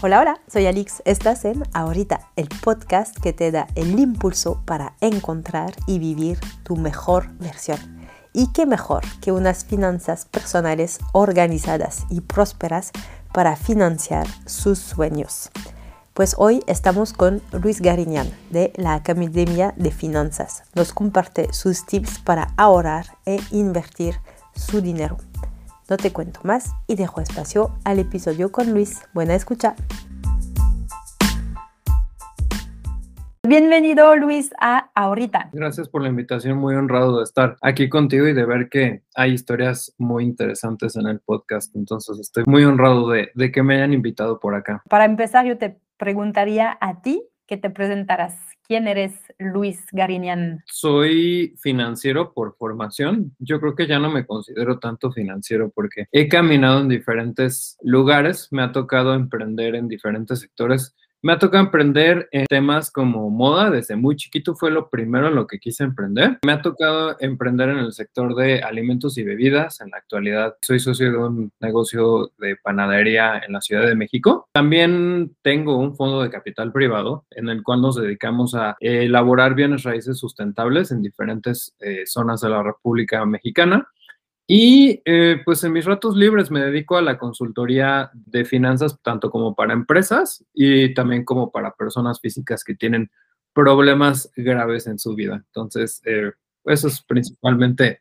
Hola, hola, soy Alix. Estás en Ahorita, el podcast que te da el impulso para encontrar y vivir tu mejor versión. Y qué mejor que unas finanzas personales organizadas y prósperas para financiar sus sueños. Pues hoy estamos con Luis Gariñán de la Academia de Finanzas. Nos comparte sus tips para ahorrar e invertir su dinero. No te cuento más y dejo espacio al episodio con Luis. Buena escucha. Bienvenido Luis a Ahorita. Gracias por la invitación, muy honrado de estar aquí contigo y de ver que hay historias muy interesantes en el podcast. Entonces estoy muy honrado de, de que me hayan invitado por acá. Para empezar, yo te preguntaría a ti que te presentaras. ¿Quién eres Luis Garinian? Soy financiero por formación. Yo creo que ya no me considero tanto financiero porque he caminado en diferentes lugares, me ha tocado emprender en diferentes sectores me ha tocado emprender en temas como moda, desde muy chiquito fue lo primero en lo que quise emprender. Me ha tocado emprender en el sector de alimentos y bebidas. En la actualidad soy socio de un negocio de panadería en la Ciudad de México. También tengo un fondo de capital privado en el cual nos dedicamos a elaborar bienes raíces sustentables en diferentes eh, zonas de la República Mexicana. Y eh, pues en mis ratos libres me dedico a la consultoría de finanzas, tanto como para empresas y también como para personas físicas que tienen problemas graves en su vida. Entonces, eh, eso es principalmente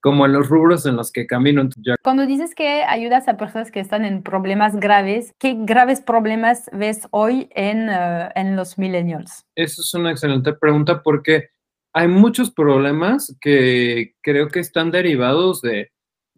como en los rubros en los que camino. Cuando dices que ayudas a personas que están en problemas graves, ¿qué graves problemas ves hoy en, eh, en los millennials? Eso es una excelente pregunta porque hay muchos problemas que creo que están derivados de,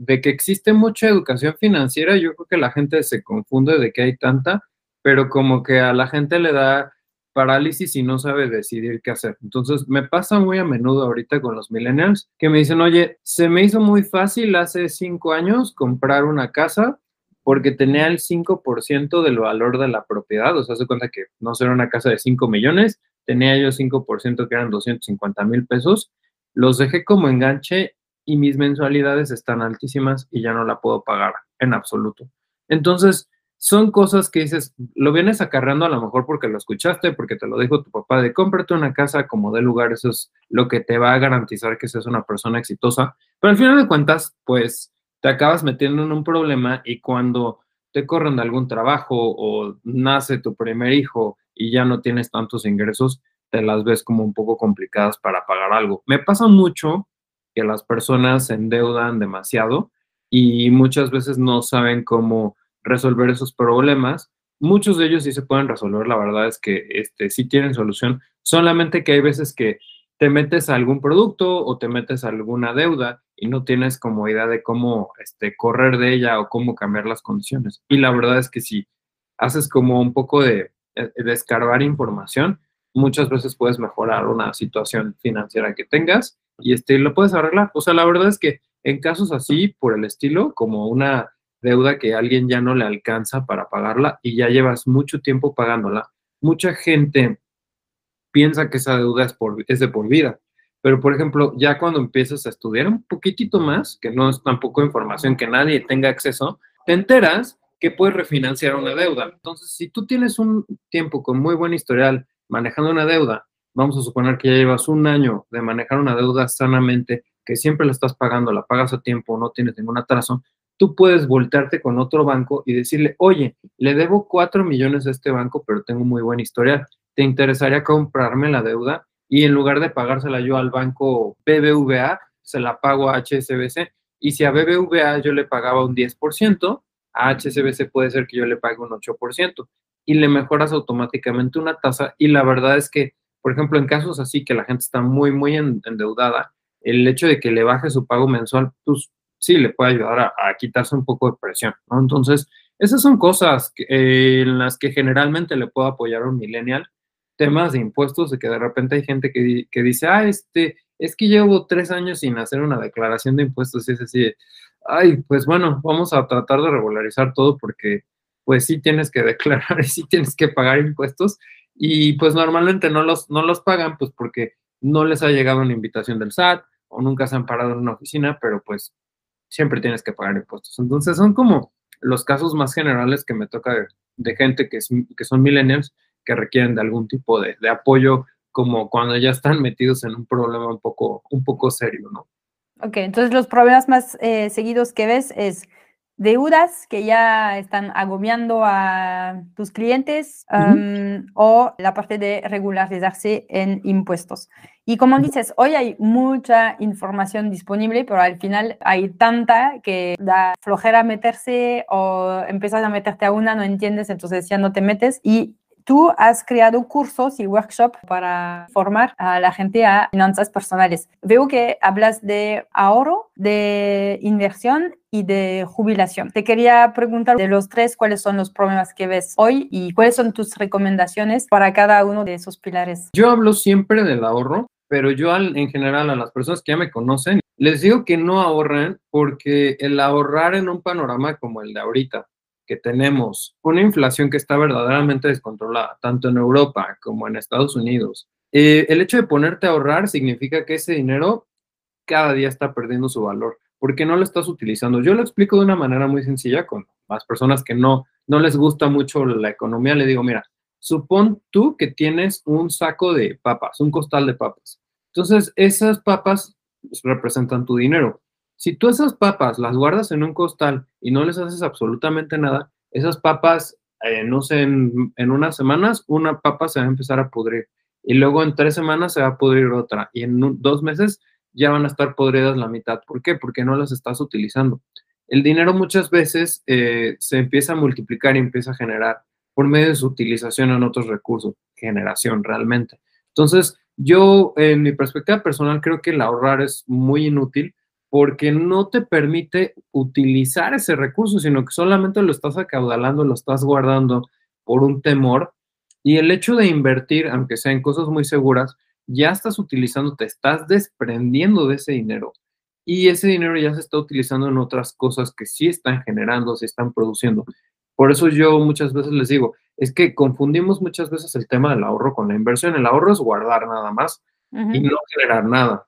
que existe mucha educación financiera. Yo creo que la gente se confunde de que hay tanta, pero como que a la gente le da parálisis y no sabe decidir qué hacer. Entonces, me pasa muy a menudo ahorita con los millennials que me dicen, oye, se me hizo muy fácil hace cinco años comprar una casa porque tenía el 5% del valor de la propiedad. O sea, se cuenta que no será una casa de 5 millones, tenía yo 5% que eran 250 mil pesos, los dejé como enganche y mis mensualidades están altísimas y ya no la puedo pagar en absoluto. Entonces, son cosas que dices, lo vienes acarreando a lo mejor porque lo escuchaste, porque te lo dijo tu papá, de cómprate una casa como de lugar, eso es lo que te va a garantizar que seas una persona exitosa, pero al final de cuentas, pues te acabas metiendo en un problema y cuando te corren de algún trabajo o nace tu primer hijo y ya no tienes tantos ingresos, te las ves como un poco complicadas para pagar algo. Me pasa mucho que las personas se endeudan demasiado y muchas veces no saben cómo resolver esos problemas. Muchos de ellos sí se pueden resolver, la verdad es que este, sí tienen solución, solamente que hay veces que te metes a algún producto o te metes a alguna deuda y no tienes como idea de cómo este, correr de ella o cómo cambiar las condiciones. Y la verdad es que si haces como un poco de, de escarbar información, muchas veces puedes mejorar una situación financiera que tengas y este, lo puedes arreglar. O sea, la verdad es que en casos así, por el estilo, como una deuda que alguien ya no le alcanza para pagarla y ya llevas mucho tiempo pagándola, mucha gente piensa que esa deuda es, por, es de por vida. Pero, por ejemplo, ya cuando empiezas a estudiar un poquitito más, que no es tampoco información que nadie tenga acceso, te enteras que puedes refinanciar una deuda. Entonces, si tú tienes un tiempo con muy buen historial manejando una deuda, vamos a suponer que ya llevas un año de manejar una deuda sanamente, que siempre la estás pagando, la pagas a tiempo, no tienes ningún atraso, tú puedes voltearte con otro banco y decirle, oye, le debo cuatro millones a este banco, pero tengo muy buen historial. ¿Te interesaría comprarme la deuda? Y en lugar de pagársela yo al banco BBVA, se la pago a HSBC. Y si a BBVA yo le pagaba un 10%, a HSBC puede ser que yo le pague un 8%. Y le mejoras automáticamente una tasa. Y la verdad es que, por ejemplo, en casos así que la gente está muy, muy endeudada, el hecho de que le baje su pago mensual, pues sí le puede ayudar a, quitarse un poco de presión, ¿no? Entonces, esas son cosas eh, en las que generalmente le puedo apoyar a un millennial. Temas de impuestos, de que de repente hay gente que, que dice, ah, este, es que llevo tres años sin hacer una declaración de impuestos y es así, ay, pues bueno, vamos a tratar de regularizar todo porque pues sí tienes que declarar y sí tienes que pagar impuestos y pues normalmente no los, no los pagan pues porque no les ha llegado una invitación del SAT o nunca se han parado en una oficina, pero pues siempre tienes que pagar impuestos. Entonces son como los casos más generales que me toca de, gente que, que son millennials que requieren de algún tipo de, de, apoyo, como cuando ya están metidos en un problema un poco, un poco serio, ¿no? Ok, entonces los problemas más eh, seguidos que ves es deudas que ya están agobiando a tus clientes o la parte de regularizarse en impuestos. Y como dices, hoy hay mucha información disponible, pero al final hay tanta que da flojera meterse o empiezas a meterte a una, no entiendes, entonces ya no te metes. Y Tú has creado cursos y workshops para formar a la gente a finanzas personales. Veo que hablas de ahorro, de inversión y de jubilación. Te quería preguntar de los tres cuáles son los problemas que ves hoy y cuáles son tus recomendaciones para cada uno de esos pilares. Yo hablo siempre del ahorro, pero yo en general a las personas que ya me conocen, les digo que no ahorren porque el ahorrar en un panorama como el de ahorita, que tenemos una inflación que está verdaderamente descontrolada, tanto en Europa como en Estados Unidos, eh, el hecho de ponerte a ahorrar significa que ese dinero cada día está perdiendo su valor porque no lo estás utilizando. Yo lo explico de una manera muy sencilla con las personas que no, no les gusta mucho la economía. Le digo, mira, supón tú que tienes un saco de papas, un costal de papas. Entonces, esas papas representan tu dinero. Si tú esas papas las guardas en un costal y no les haces absolutamente nada, esas papas, eh, no sé, en, unas semanas una papa se va a empezar a pudrir y luego en tres semanas se va a pudrir otra y en dos meses ya van a estar podridas la mitad. ¿Por qué? Porque no las estás utilizando. El dinero muchas veces eh, se empieza a multiplicar y empieza a generar por medio de su utilización en otros recursos, generación realmente. Entonces, yo en mi perspectiva personal creo que el ahorrar es muy inútil porque no te permite utilizar ese recurso, sino que solamente lo estás acaudalando, lo estás guardando por un temor. Y el hecho de invertir, aunque sea en cosas muy seguras, ya estás utilizando, te estás desprendiendo de ese dinero. Y ese dinero ya se está utilizando en otras cosas que sí están generando, se están produciendo. Por eso yo muchas veces les digo, es que confundimos muchas veces el tema del ahorro con la inversión. El ahorro es guardar nada más y no generar nada.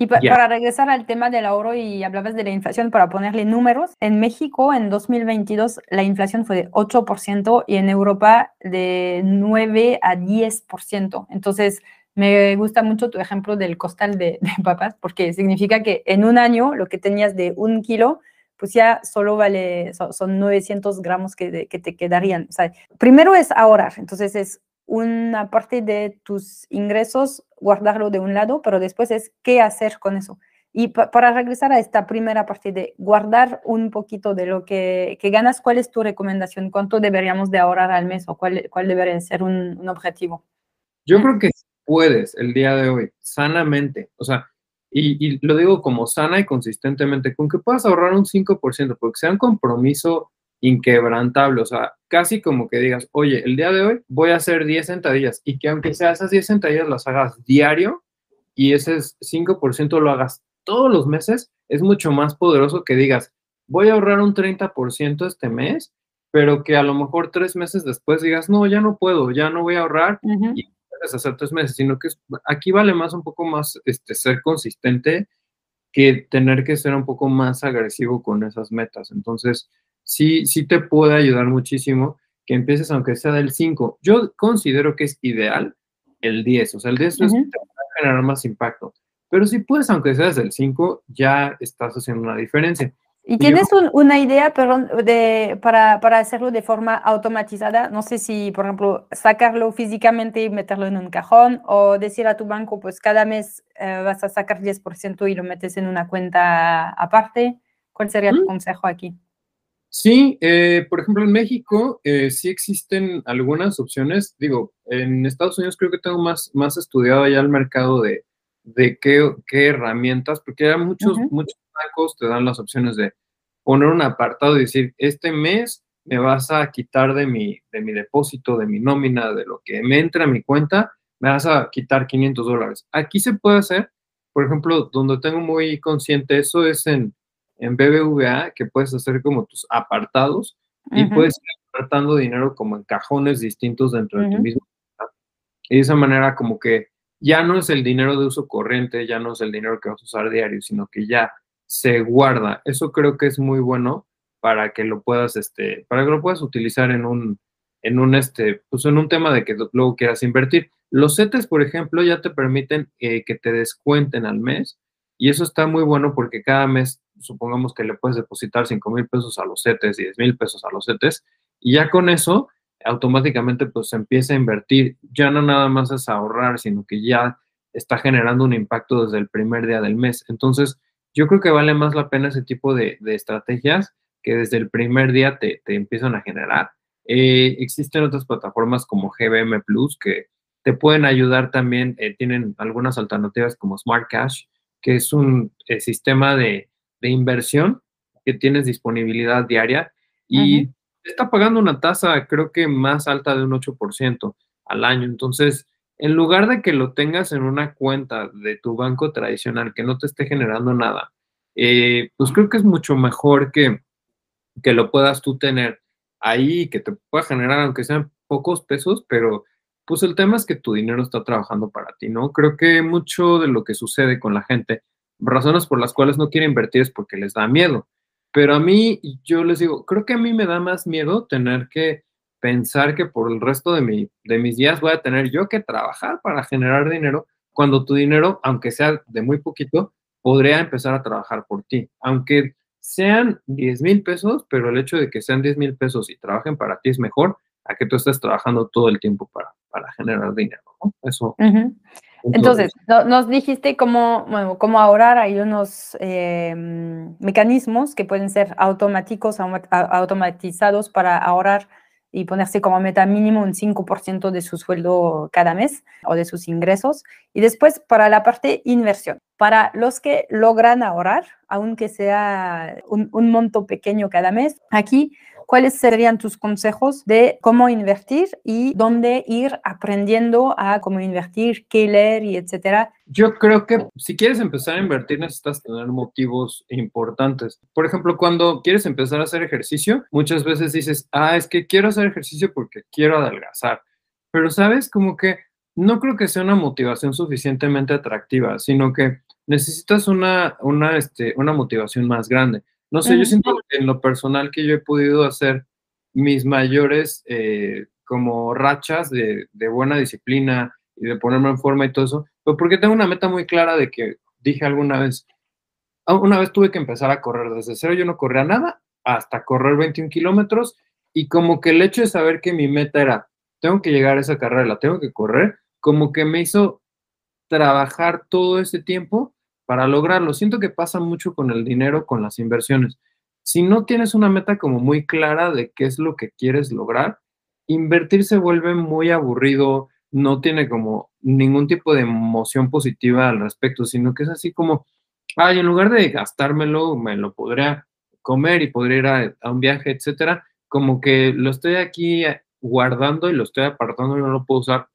Y para regresar al tema del ahorro y hablabas de la inflación, para ponerle números, en México en 2022 la inflación fue de 8% y en Europa de 9 a 10%. Entonces, me gusta mucho tu ejemplo del costal de, papas, porque significa que en un año lo que tenías de un kilo, pues ya solo vale, son, 900 gramos que, que te quedarían. O sea, primero es ahorrar, entonces es una parte de tus ingresos, guardarlo de un lado, pero después es qué hacer con eso. Y para regresar a esta primera parte de guardar un poquito de lo que, que, ganas, ¿cuál es tu recomendación? ¿Cuánto deberíamos de ahorrar al mes o cuál, cuál debería ser un, objetivo? Yo creo que puedes el día de hoy, sanamente, o sea, y, y, lo digo como sana y consistentemente, con que puedas ahorrar un 5%, porque sea un compromiso inquebrantable, o sea, casi como que digas, oye, el día de hoy voy a hacer 10 sentadillas y que aunque sea esas 10 sentadillas las hagas diario y ese 5% lo hagas todos los meses, es mucho más poderoso que digas, voy a ahorrar un 30% este mes, pero que a lo mejor tres meses después digas, no, ya no puedo, ya no voy a ahorrar y puedes hacer tres meses, sino que aquí vale más un poco más este, ser consistente que tener que ser un poco más agresivo con esas metas. Entonces, sí, sí te puede ayudar muchísimo que empieces aunque sea del 5. Yo considero que es ideal el 10, o sea, el 10 es, generar más impacto. Pero si puedes, aunque seas del 5, ya estás haciendo una diferencia. ¿Y tienes una idea perdón, de, para, para, hacerlo de forma automatizada? No sé si, por ejemplo, sacarlo físicamente y meterlo en un cajón o decir a tu banco, pues cada mes eh, vas a sacar 10% y lo metes en una cuenta aparte. ¿Cuál sería tu mm. consejo aquí? Sí, eh, por ejemplo, en México eh, sí existen algunas opciones. Digo, en Estados Unidos creo que tengo más, más estudiado ya el mercado de, de qué, qué, herramientas, porque ya muchos, muchos bancos te dan las opciones de poner un apartado y decir, este mes me vas a quitar de mi, de mi depósito, de mi nómina, de lo que me entra a mi cuenta, me vas a quitar 500 dólares. Aquí se puede hacer, por ejemplo, donde tengo muy consciente eso es en en BBVA que puedes hacer como tus apartados y puedes ir apartando dinero como en cajones distintos dentro de tu mismo. Y de esa manera como que ya no es el dinero de uso corriente, ya no es el dinero que vas a usar diario, sino que ya se guarda. Eso creo que es muy bueno para que lo puedas, este, para que lo puedas utilizar en un, en un, este, pues en un tema de que luego quieras invertir. Los CETES, por ejemplo, ya te permiten eh, que te descuenten al mes y eso está muy bueno porque cada mes, supongamos que le puedes depositar 5 mil pesos a los CETES y 10 mil pesos a los CETES y ya con eso automáticamente pues se empieza a invertir. Ya no nada más es ahorrar, sino que ya está generando un impacto desde el primer día del mes. Entonces, yo creo que vale más la pena ese tipo de, estrategias que desde el primer día te, empiezan a generar. Eh, existen otras plataformas como GBM Plus que te pueden ayudar también, eh, tienen algunas alternativas como Smart Cash, que es un eh, sistema de, inversión que tienes disponibilidad diaria y está pagando una tasa creo que más alta de un 8% al año. Entonces, en lugar de que lo tengas en una cuenta de tu banco tradicional que no te esté generando nada, eh, pues creo que es mucho mejor que, que lo puedas tú tener ahí, que te pueda generar, aunque sean pocos pesos, pero pues el tema es que tu dinero está trabajando para ti, ¿no? Creo que mucho de lo que sucede con la gente, razones por las cuales no quiere invertir es porque les da miedo. Pero a mí, yo les digo, creo que a mí me da más miedo tener que pensar que por el resto de, mi, de mis días voy a tener yo que trabajar para generar dinero, cuando tu dinero, aunque sea de muy poquito, podría empezar a trabajar por ti. Aunque sean 10 mil pesos, pero el hecho de que sean 10 mil pesos y trabajen para ti es mejor a que tú estés trabajando todo el tiempo para, para generar dinero. Eso. Entonces, nos dijiste cómo, bueno, cómo ahorrar. Hay unos em, mecanismos que pueden ser automáticos, automatizados para ahorrar y ponerse como meta mínimo un 5% de su sueldo cada mes o de sus ingresos. Y después para la parte inversión. Para los que logran ahorrar, aunque sea un, un monto pequeño cada mes, aquí ¿cuáles serían tus consejos de cómo invertir y dónde ir aprendiendo a cómo invertir, qué leer y etcétera? Yo creo que si quieres empezar a invertir necesitas tener motivos importantes. Por ejemplo, cuando quieres empezar a hacer ejercicio, muchas veces dices, ah, es que quiero hacer ejercicio porque quiero adelgazar. Pero sabes, como que no creo que sea una motivación suficientemente atractiva, sino que necesitas una, una, este, una motivación más grande. No sé, yo siento que en lo personal que yo he podido hacer mis mayores eh, como rachas de, buena disciplina y de ponerme en forma y todo eso, pero porque tengo una meta muy clara de que dije alguna vez, ah, una vez tuve que empezar a correr desde cero, yo no corría nada, hasta correr 21 kilómetros y como que el hecho de saber que mi meta era, tengo que llegar a esa carrera, la tengo que correr, como que me hizo trabajar todo ese tiempo para lograrlo. Siento que pasa mucho con el dinero, con las inversiones. Si no tienes una meta como muy clara de qué es lo que quieres lograr, invertir se vuelve muy aburrido, no tiene como ningún tipo de emoción positiva al respecto, sino que es así como, ay, en lugar de gastármelo, me lo podría comer y podría ir a, a un viaje, etcétera, como que lo estoy aquí guardando y lo estoy apartando y no lo puedo usar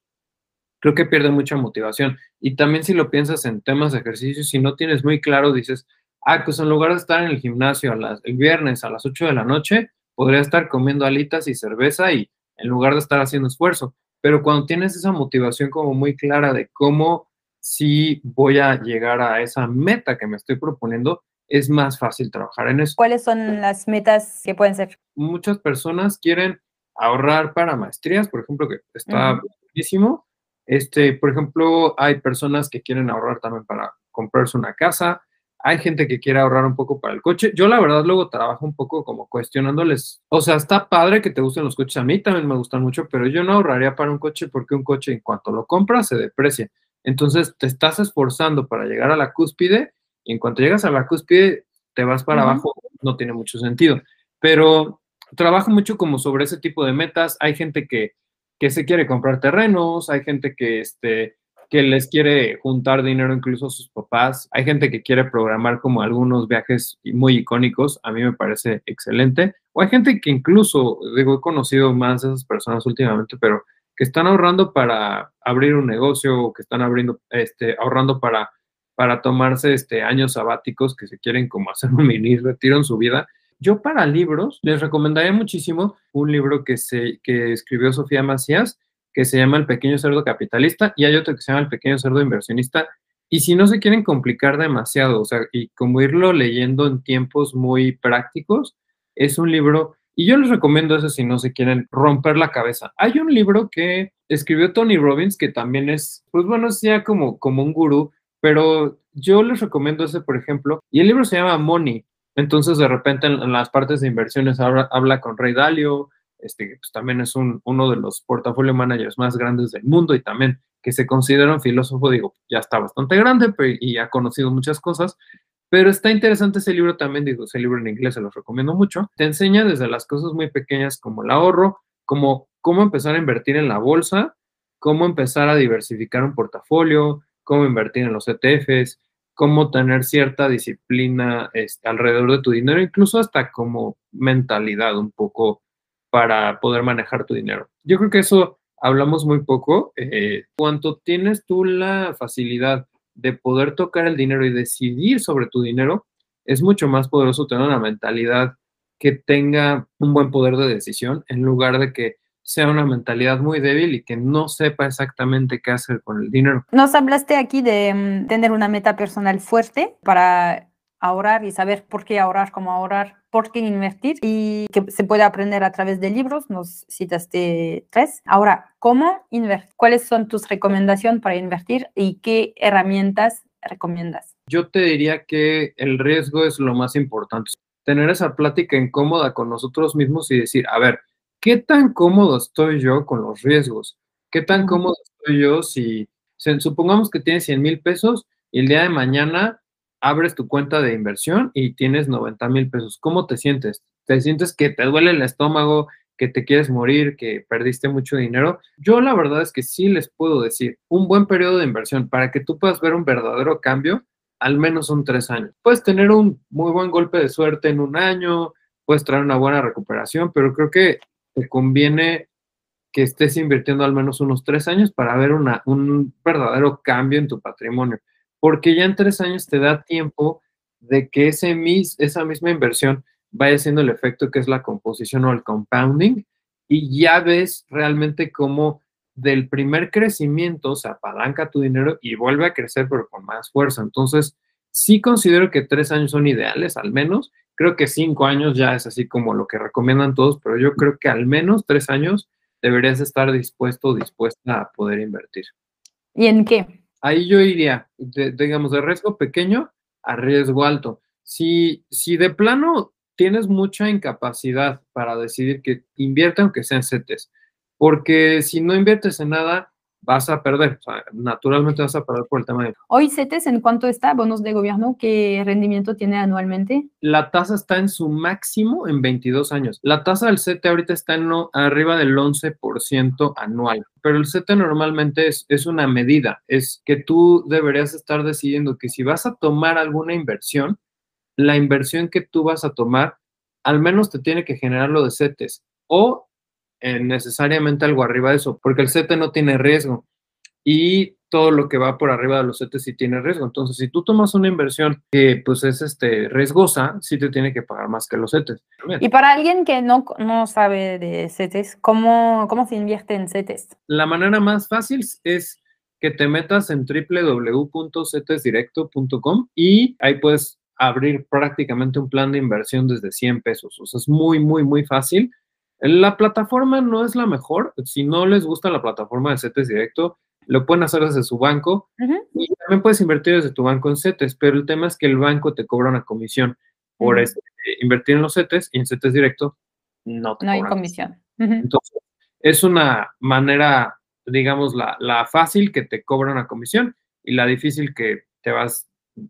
creo que pierde mucha motivación. Y también si lo piensas en temas de ejercicio, si no tienes muy claro, dices, ah, pues en lugar de estar en el gimnasio el viernes a las 8 de la noche, podría estar comiendo alitas y cerveza y en lugar de estar haciendo esfuerzo. Pero cuando tienes esa motivación como muy clara de cómo si voy a llegar a esa meta que me estoy proponiendo, es más fácil trabajar en eso. ¿Cuáles son las metas que pueden ser? Muchas personas quieren ahorrar para maestrías, por ejemplo, que está buenísimo, este, por ejemplo, hay personas que quieren ahorrar también para comprarse una casa. Hay gente que quiere ahorrar un poco para el coche. Yo la verdad luego trabajo un poco como cuestionándoles. O sea, está padre que te gusten los coches. A mí también me gustan mucho, pero yo no ahorraría para un coche porque un coche en cuanto lo compras se deprecia. Entonces te estás esforzando para llegar a la cúspide y en cuanto llegas a la cúspide te vas para abajo. No tiene mucho sentido. Pero trabajo mucho como sobre ese tipo de metas. Hay gente que que se quiere comprar terrenos, hay gente que, este, que les quiere juntar dinero incluso a sus papás, hay gente que quiere programar como algunos viajes muy icónicos, a mí me parece excelente, o hay gente que incluso, digo, he conocido más de esas personas últimamente, pero que están ahorrando para abrir un negocio, que están abriendo, este, ahorrando para, para tomarse este, años sabáticos, que se quieren como hacer un mini retiro en su vida yo para libros les recomendaría muchísimo un libro que, se, que escribió Sofía Macías, que se llama El pequeño cerdo capitalista, y hay otro que se llama El pequeño cerdo inversionista. Y si no se quieren complicar demasiado, o sea, y como irlo leyendo en tiempos muy prácticos, es un libro, y yo les recomiendo eso si no se quieren romper la cabeza. Hay un libro que escribió Tony Robbins, que también es, pues bueno, es ya como, como un gurú, pero yo les recomiendo ese, por ejemplo, y el libro se llama Money. Entonces, de repente, en, las partes de inversiones habla, con Ray Dalio, este, pues también es un, uno de los portafolio managers más grandes del mundo y también que se considera un filósofo, digo, ya está bastante grande y ha conocido muchas cosas, pero está interesante ese libro también, digo, ese libro en inglés se los recomiendo mucho. Te enseña desde las cosas muy pequeñas como el ahorro, como cómo empezar a invertir en la bolsa, cómo empezar a diversificar un portafolio, cómo invertir en los ETFs, cómo tener cierta disciplina este, alrededor de tu dinero, incluso hasta como mentalidad un poco para poder manejar tu dinero. Yo creo que eso hablamos muy poco. Eh, cuando tienes tú la facilidad de poder tocar el dinero y decidir sobre tu dinero, es mucho más poderoso tener una mentalidad que tenga un buen poder de decisión en lugar de que sea una mentalidad muy débil y que no sepa exactamente qué hacer con el dinero. Nos hablaste aquí de mm, tener una meta personal fuerte para ahorrar y saber por qué ahorrar, cómo ahorrar, por qué invertir y que se puede aprender a través de libros, nos citaste tres. Ahora, ¿cómo invertir? ¿Cuáles son tus recomendaciones para invertir y qué herramientas recomiendas? Yo te diría que el riesgo es lo más importante. Tener esa plática incómoda con nosotros mismos y decir, a ver, ¿qué tan cómodo estoy yo con los riesgos? ¿Qué tan cómodo estoy yo si, supongamos que tienes 100 mil pesos y el día de mañana abres tu cuenta de inversión y tienes 90 mil pesos. ¿Cómo te sientes? ¿Te sientes que te duele el estómago, que te quieres morir, que perdiste mucho dinero? Yo la verdad es que sí les puedo decir, un buen periodo de inversión para que tú puedas ver un verdadero cambio, al menos son tres años. Puedes tener un muy buen golpe de suerte en un año, puedes traer una buena recuperación, pero creo que te conviene que estés invirtiendo al menos unos tres años para ver un verdadero cambio en tu patrimonio porque ya en tres años te da tiempo de que ese esa misma inversión vaya haciendo el efecto que es la composición o el compounding y ya ves realmente cómo del primer crecimiento se apalanca tu dinero y vuelve a crecer pero con más fuerza. Entonces, sí considero que tres años son ideales, al menos. Creo que cinco años ya es así como lo que recomiendan todos, pero yo creo que al menos tres años deberías estar dispuesto o dispuesta a poder invertir. ¿Y en qué? ahí yo iría, digamos, de riesgo pequeño a riesgo alto. Si, si de plano tienes mucha incapacidad para decidir que invierte aunque sean CETES, porque si no inviertes en nada, vas a perder, naturalmente vas a perder por el tema de... Hoy CETES, ¿en cuánto está? Bonos de gobierno, ¿qué rendimiento tiene anualmente? La tasa está en su máximo en 22 años. La tasa del CETE ahorita está en arriba del 11% anual, pero el CETE normalmente es, es una medida, es que tú deberías estar decidiendo que si vas a tomar alguna inversión, la inversión que tú vas a tomar, al menos te tiene que generar lo de CETES o eh, necesariamente algo arriba de eso, porque el CETE no tiene riesgo y todo lo que va por arriba de los CETES sí tiene riesgo. Entonces, si tú tomas una inversión que pues es este, riesgosa, sí te tiene que pagar más que los CETES. Y para alguien que no, no sabe de CETES, ¿cómo, ¿cómo se invierte en CETES? La manera más fácil es que te metas en www.cetesdirecto.com y ahí puedes abrir prácticamente un plan de inversión desde 100 pesos. O sea, es muy, muy, muy fácil. La plataforma no es la mejor. Si no les gusta la plataforma de CETES Directo, lo pueden hacer desde su banco y también puedes invertir desde tu banco en CETES, pero el tema es que el banco te cobra una comisión por este, invertir en los CETES y en CETES Directo no te No hay comisión. Entonces, es una manera, digamos, la, la, fácil que te cobra una comisión y la difícil que te vas,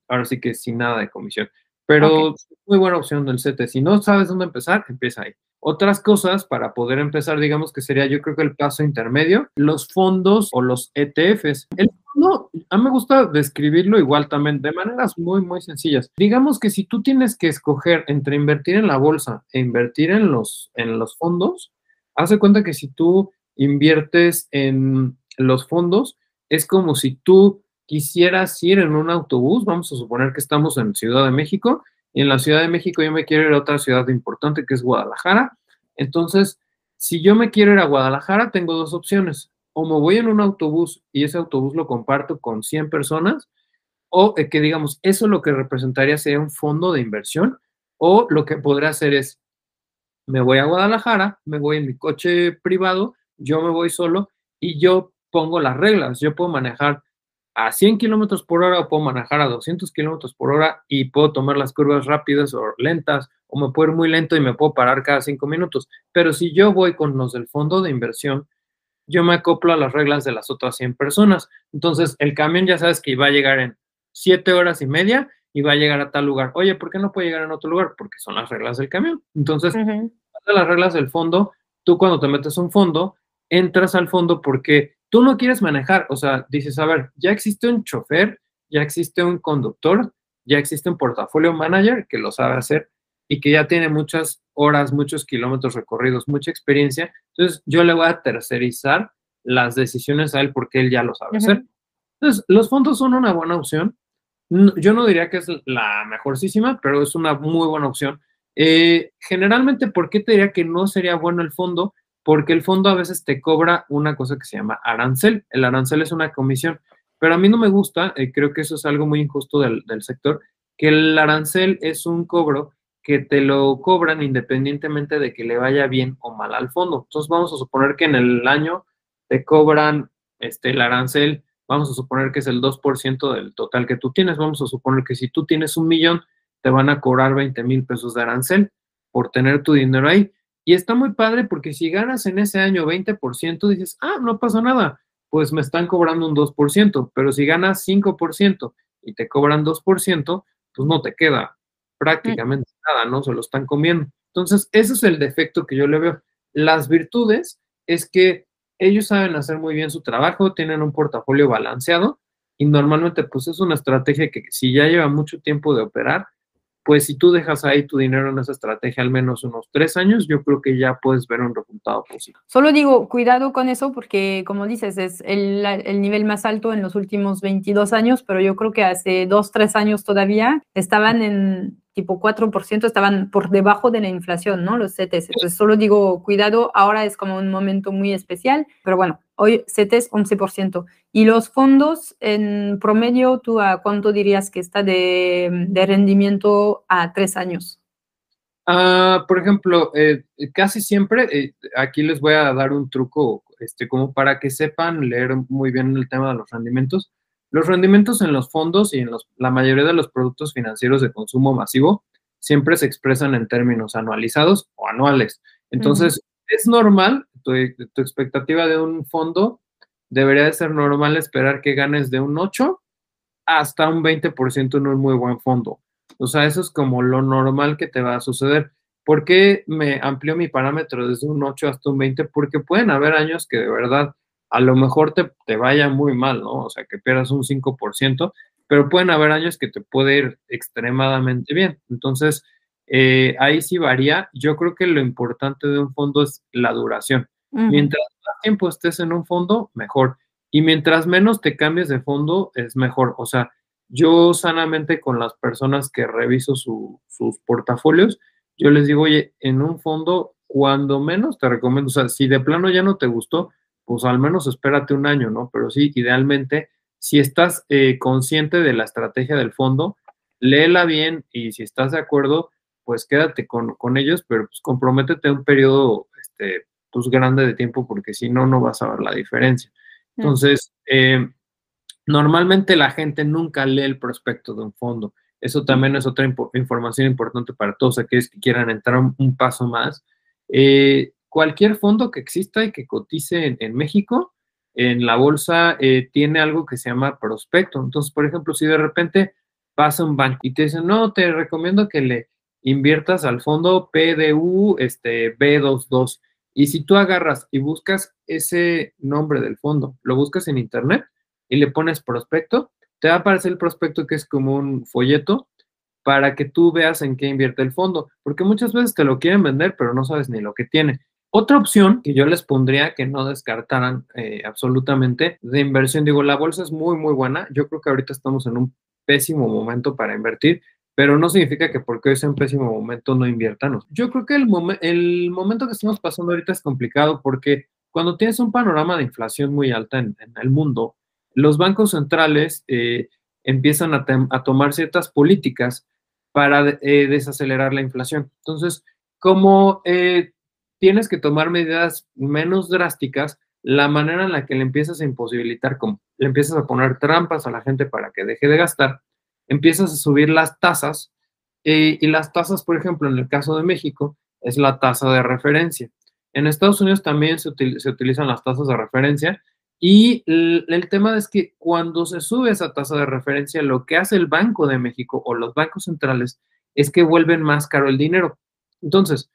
ahora sí que sin nada de comisión. Pero muy buena opción del CETES. Si no sabes dónde empezar, empieza ahí. Otras cosas para poder empezar, digamos que sería yo creo que el paso intermedio, los fondos o los ETFs. El fondo, a mí me gusta describirlo igual también de maneras muy, muy sencillas. Digamos que si tú tienes que escoger entre invertir en la bolsa e invertir en los, en los fondos, haz de cuenta que si tú inviertes en los fondos, es como si tú quisieras ir en un autobús, vamos a suponer que estamos en Ciudad de México, y en la Ciudad de México yo me quiero ir a otra ciudad importante que es Guadalajara. Entonces, si yo me quiero ir a Guadalajara, tengo dos opciones. O me voy en un autobús y ese autobús lo comparto con 100 personas, o eh, que digamos, eso lo que representaría sería un fondo de inversión, o lo que podría hacer es, me voy a Guadalajara, me voy en mi coche privado, yo me voy solo y yo pongo las reglas. Yo puedo manejar a 100 kilómetros por hora o puedo manejar a 200 kilómetros por hora y puedo tomar las curvas rápidas o lentas o me puedo ir muy lento y me puedo parar cada cinco minutos. Pero si yo voy con los del fondo de inversión, yo me acoplo a las reglas de las otras 100 personas. Entonces, el camión ya sabes que iba a llegar en 7 horas y media y va a llegar a tal lugar. Oye, ¿por qué no puede llegar en otro lugar? Porque son las reglas del camión. Entonces, las reglas del fondo, tú cuando te metes un fondo, entras al fondo porque tú no quieres manejar. O sea, dices, a ver, ya existe un chofer, ya existe un conductor, ya existe un portafolio manager que lo sabe hacer y que ya tiene muchas horas, muchos kilómetros recorridos, mucha experiencia. Entonces, yo le voy a tercerizar las decisiones a él porque él ya lo sabe hacer. Entonces, los fondos son una buena opción yo no diría que es la mejorcísima, pero es una muy buena opción. Eh, generalmente, ¿por qué te diría que no sería bueno el fondo? Porque el fondo a veces te cobra una cosa que se llama arancel. El arancel es una comisión, pero a mí no me gusta, eh, creo que eso es algo muy injusto del, del sector, que el arancel es un cobro que te lo cobran independientemente de que le vaya bien o mal al fondo. Entonces vamos a suponer que en el año te cobran este, el arancel vamos a suponer que es el 2% del total que tú tienes, vamos a suponer que si tú tienes un millón, te van a cobrar 20 mil pesos de arancel por tener tu dinero ahí. Y está muy padre porque si ganas en ese año 20%, dices, ah, no pasa nada, pues me están cobrando un 2%, pero si ganas 5% y te cobran 2%, pues no te queda prácticamente nada, ¿no? Se lo están comiendo. Entonces, ese es el defecto que yo le veo. Las virtudes es que ellos saben hacer muy bien su trabajo, tienen un portafolio balanceado y normalmente pues es una estrategia que si ya lleva mucho tiempo de operar, pues si tú dejas ahí tu dinero en esa estrategia al menos unos tres años, yo creo que ya puedes ver un resultado positivo. Solo digo, cuidado con eso porque, como dices, es el, el, nivel más alto en los últimos 22 años, pero yo creo que hace dos, tres años todavía estaban en tipo 4%, estaban por debajo de la inflación, ¿no? Los CETES. Entonces, solo digo, cuidado, ahora es como un momento muy especial, pero bueno, hoy CETES 11%. Y los fondos, en promedio, ¿tú a cuánto dirías que está de, rendimiento a tres años? Ah, por ejemplo, eh, casi siempre, eh, aquí les voy a dar un truco, este, como para que sepan leer muy bien el tema de los rendimientos. Los rendimientos en los fondos y en la mayoría de los productos financieros de consumo masivo siempre se expresan en términos anualizados o anuales. Entonces, es normal, tu, expectativa de un fondo debería de ser normal esperar que ganes de un 8 hasta un 20% en un muy buen fondo. O sea, eso es como lo normal que te va a suceder. ¿Por qué me amplió mi parámetro desde un 8 hasta un 20? Porque pueden haber años que de verdad a lo mejor te, te, vaya muy mal, ¿no? O sea, que pierdas un 5%, pero pueden haber años que te puede ir extremadamente bien. Entonces, eh, ahí sí varía. Yo creo que lo importante de un fondo es la duración. Mientras más tiempo estés en un fondo, mejor. Y mientras menos te cambies de fondo, es mejor. O sea, yo sanamente con las personas que reviso sus portafolios, yo les digo, oye, en un fondo, cuando menos te recomiendo, o sea, si de plano ya no te gustó, pues al menos espérate un año, ¿no? Pero sí, idealmente, si estás eh, consciente de la estrategia del fondo, léela bien y si estás de acuerdo, pues quédate con, ellos, pero pues comprométete un periodo este, pues grande de tiempo porque si no, no vas a ver la diferencia. Entonces, eh, normalmente la gente nunca lee el prospecto de un fondo. Eso también es otra información importante para todos aquellos que quieran entrar un, paso más. Eh, cualquier fondo que exista y que cotice en, México, en la bolsa eh, tiene algo que se llama prospecto. Entonces, por ejemplo, si de repente pasa un banco y te dicen, no, te recomiendo que le inviertas al fondo PDU este, B22. Y si tú agarras y buscas ese nombre del fondo, lo buscas en internet y le pones prospecto, te va a aparecer el prospecto que es como un folleto para que tú veas en qué invierte el fondo, porque muchas veces te lo quieren vender, pero no sabes ni lo que tiene. Otra opción que yo les pondría que no descartaran eh, absolutamente de inversión, digo, la bolsa es muy, muy buena. Yo creo que ahorita estamos en un pésimo momento para invertir, pero no significa que porque hoy sea un pésimo momento no inviertan. Yo creo que el, el momento que estamos pasando ahorita es complicado porque cuando tienes un panorama de inflación muy alta en, el mundo, los bancos centrales eh, empiezan a, tomar ciertas políticas para eh, desacelerar la inflación. Entonces, como eh, tienes que tomar medidas menos drásticas, la manera en la que le empiezas a imposibilitar, como le empiezas a poner trampas a la gente para que deje de gastar, empiezas a subir las tasas y las tasas, por ejemplo, en el caso de México, es la tasa de referencia. En Estados Unidos también se, utilizan las tasas de referencia y el, tema es que cuando se sube esa tasa de referencia, lo que hace el Banco de México o los bancos centrales es que vuelven más caro el dinero. Entonces,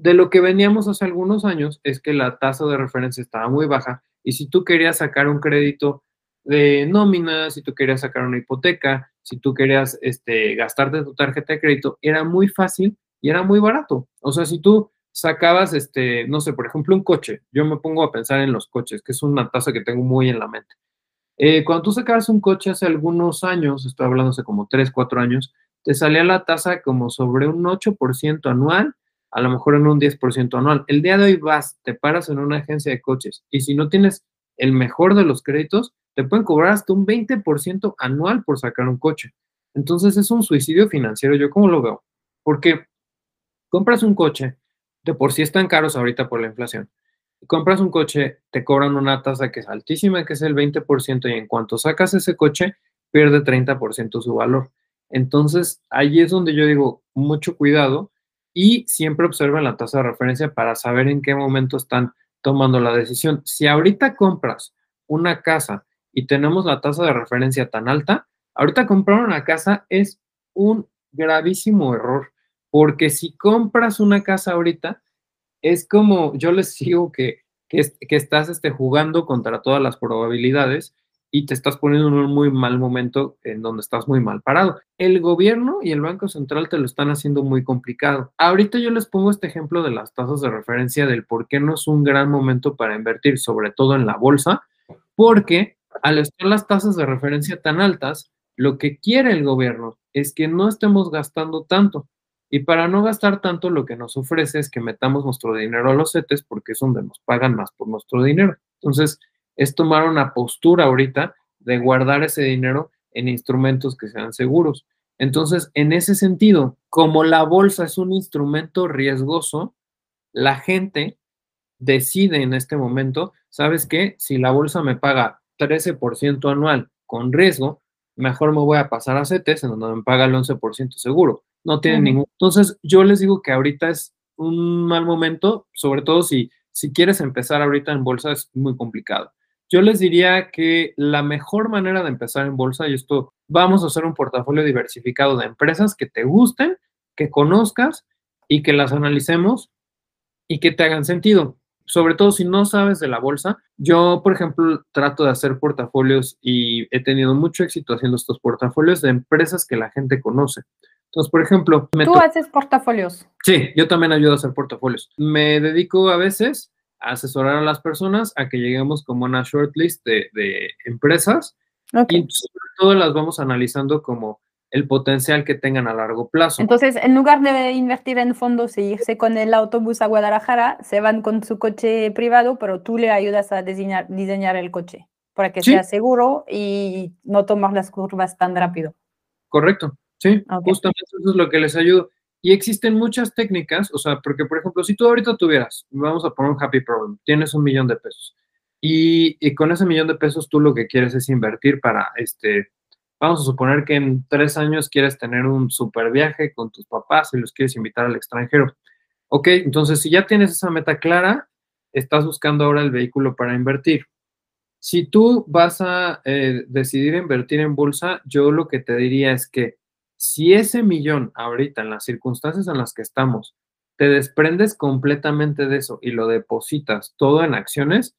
de lo que veníamos hace algunos años es que la tasa de referencia estaba muy baja y si tú querías sacar un crédito de nómina, si tú querías sacar una hipoteca, si tú querías este, gastarte tu tarjeta de crédito, era muy fácil y era muy barato. O sea, si tú sacabas, este, no sé, por ejemplo, un coche, yo me pongo a pensar en los coches, que es una tasa que tengo muy en la mente. Eh, cuando tú sacabas un coche hace algunos años, estoy hablando hace como 3, 4 años, te salía la tasa como sobre un 8% anual, a lo mejor en un 10% anual. El día de hoy vas, te paras en una agencia de coches y si no tienes el mejor de los créditos, te pueden cobrar hasta un 20% anual por sacar un coche. Entonces es un suicidio financiero, yo como lo veo, porque compras un coche, de por sí están caros ahorita por la inflación. Compras un coche, te cobran una tasa que es altísima, que es el 20%, y en cuanto sacas ese coche, pierde 30% su valor. Entonces, ahí es donde yo digo, mucho cuidado y siempre observen la tasa de referencia para saber en qué momento están tomando la decisión. Si ahorita compras una casa y tenemos la tasa de referencia tan alta, ahorita comprar una casa es un gravísimo error, porque si compras una casa ahorita, es como yo les digo que, que, estás este, jugando contra todas las probabilidades y te estás poniendo en un muy mal momento en donde estás muy mal parado. El gobierno y el Banco Central te lo están haciendo muy complicado. Ahorita yo les pongo este ejemplo de las tasas de referencia del por qué no es un gran momento para invertir, sobre todo en la bolsa, porque al estar las tasas de referencia tan altas, lo que quiere el gobierno es que no estemos gastando tanto. Y para no gastar tanto, lo que nos ofrece es que metamos nuestro dinero a los CETES porque es donde nos pagan más por nuestro dinero. Entonces, es tomar una postura ahorita de guardar ese dinero en instrumentos que sean seguros. Entonces, en ese sentido, como la bolsa es un instrumento riesgoso, la gente decide en este momento, ¿sabes qué? Si la bolsa me paga 13% anual con riesgo, mejor me voy a pasar a CETES en donde me paga el 11% seguro. No tiene ningún. Entonces, yo les digo que ahorita es un mal momento, sobre todo si, si quieres empezar ahorita en bolsa, es muy complicado. Yo les diría que la mejor manera de empezar en bolsa, y esto, vamos a hacer un portafolio diversificado de empresas que te gusten, que conozcas y que las analicemos y que te hagan sentido sobre todo si no sabes de la bolsa. Yo, por ejemplo, trato de hacer portafolios y he tenido mucho éxito haciendo estos portafolios de empresas que la gente conoce. Entonces, por ejemplo... ¿Tú haces portafolios? Sí, yo también ayudo a hacer portafolios. Me dedico a veces asesorar a las personas a que lleguemos como una shortlist de, de empresas y sobre todo las vamos analizando como el potencial que tengan a largo plazo. Entonces, en lugar de invertir en fondos e irse con el autobús a Guadalajara, se van con su coche privado, pero tú le ayudas a diseñar, diseñar el coche para que sea seguro y no tomas las curvas tan rápido. Correcto, sí, justamente eso es lo que les ayudo. Y existen muchas técnicas, o sea, porque por ejemplo, si tú ahorita tuvieras, vamos a poner un happy problem, tienes un millón de pesos y, con ese millón de pesos tú lo que quieres es invertir para este Vamos a suponer que en tres años quieres tener un super viaje con tus papás y los quieres invitar al extranjero. Ok, entonces si ya tienes esa meta clara, estás buscando ahora el vehículo para invertir. Si tú vas a eh, decidir invertir en bolsa, yo lo que te diría es que si ese millón ahorita, en las circunstancias en las que estamos, te desprendes completamente de eso y lo depositas todo en acciones,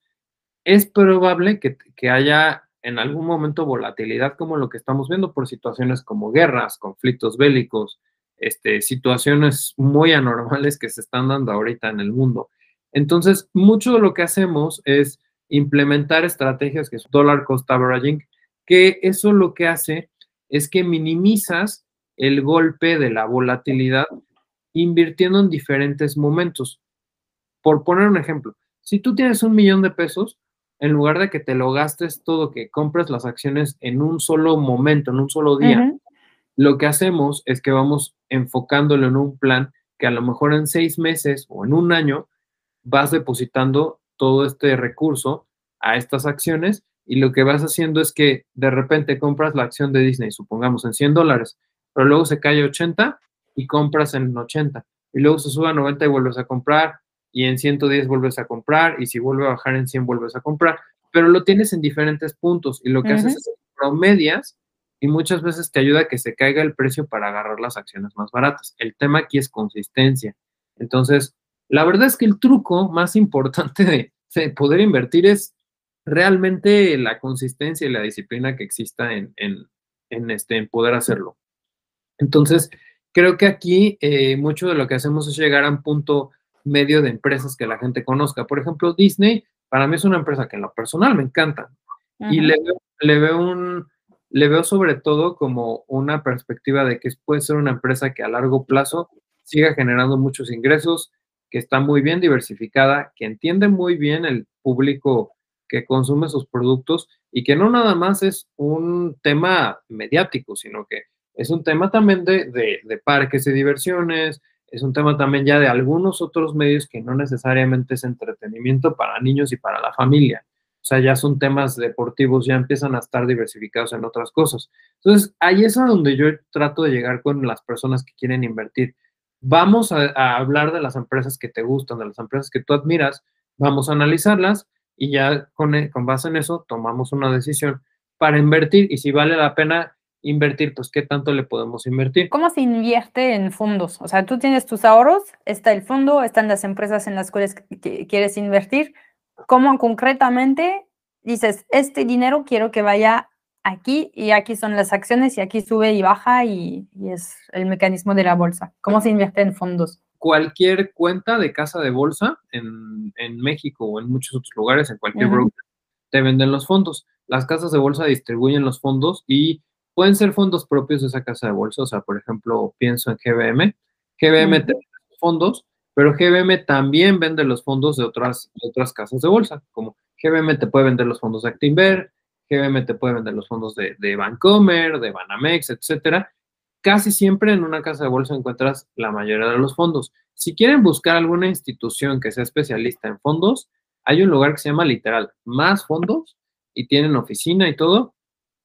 es probable que, que haya en algún momento volatilidad como lo que estamos viendo por situaciones como guerras, conflictos bélicos, este, situaciones muy anormales que se están dando ahorita en el mundo. Entonces, mucho de lo que hacemos es implementar estrategias que son dollar cost averaging, que eso lo que hace es que minimizas el golpe de la volatilidad invirtiendo en diferentes momentos. Por poner un ejemplo, si tú tienes un millón de pesos, en lugar de que te lo gastes todo, que compres las acciones en un solo momento, en un solo día, lo que hacemos es que vamos enfocándolo en un plan que a lo mejor en seis meses o en un año vas depositando todo este recurso a estas acciones y lo que vas haciendo es que de repente compras la acción de Disney, supongamos en 100 dólares, pero luego se cae a 80 y compras en 80 y luego se sube a 90 y vuelves a comprar y en 110 vuelves a comprar y si vuelve a bajar en 100 vuelves a comprar, pero lo tienes en diferentes puntos y lo que haces es promedias y muchas veces te ayuda a que se caiga el precio para agarrar las acciones más baratas. El tema aquí es consistencia. Entonces, la verdad es que el truco más importante de, poder invertir es realmente la consistencia y la disciplina que exista en, este, en poder hacerlo. Entonces, creo que aquí eh, mucho de lo que hacemos es llegar a un punto medio de empresas que la gente conozca. Por ejemplo, Disney, para mí es una empresa que en lo personal me encanta. Y le le veo un, le veo sobre todo como una perspectiva de que puede ser una empresa que a largo plazo siga generando muchos ingresos, que está muy bien diversificada, que entiende muy bien el público que consume sus productos y que no nada más es un tema mediático, sino que es un tema también de, de, parques y diversiones, es un tema también ya de algunos otros medios que no necesariamente es entretenimiento para niños y para la familia. O sea, ya son temas deportivos, ya empiezan a estar diversificados en otras cosas. Entonces, ahí es a donde yo trato de llegar con las personas que quieren invertir. Vamos a, hablar de las empresas que te gustan, de las empresas que tú admiras, vamos a analizarlas y ya con, con base en eso tomamos una decisión para invertir y si vale la pena invertir, pues qué tanto le podemos invertir. ¿Cómo se invierte en fondos? O sea, tú tienes tus ahorros, está el fondo, están las empresas en las cuales quieres invertir cómo concretamente dices, este dinero quiero que vaya aquí y aquí son las acciones y aquí sube y baja y, es el mecanismo de la bolsa. ¿Cómo se invierte en fondos? Cualquier cuenta de casa de bolsa en, México o en muchos otros lugares, en cualquier broker, te venden los fondos. Las casas de bolsa distribuyen los fondos y pueden ser fondos propios de esa casa de bolsa. O sea, por ejemplo, pienso en GBM. GBM te vende fondos pero GBM también vende los fondos de otras, otras casas de bolsa, como GBM te puede vender los fondos de Actinver, GBM te puede vender los fondos de, de Bancomer, de Banamex, etcétera. Casi siempre en una casa de bolsa encuentras la mayoría de los fondos. Si quieren buscar alguna institución que sea especialista en fondos, hay un lugar que se llama literal, más fondos, y tienen oficina y todo,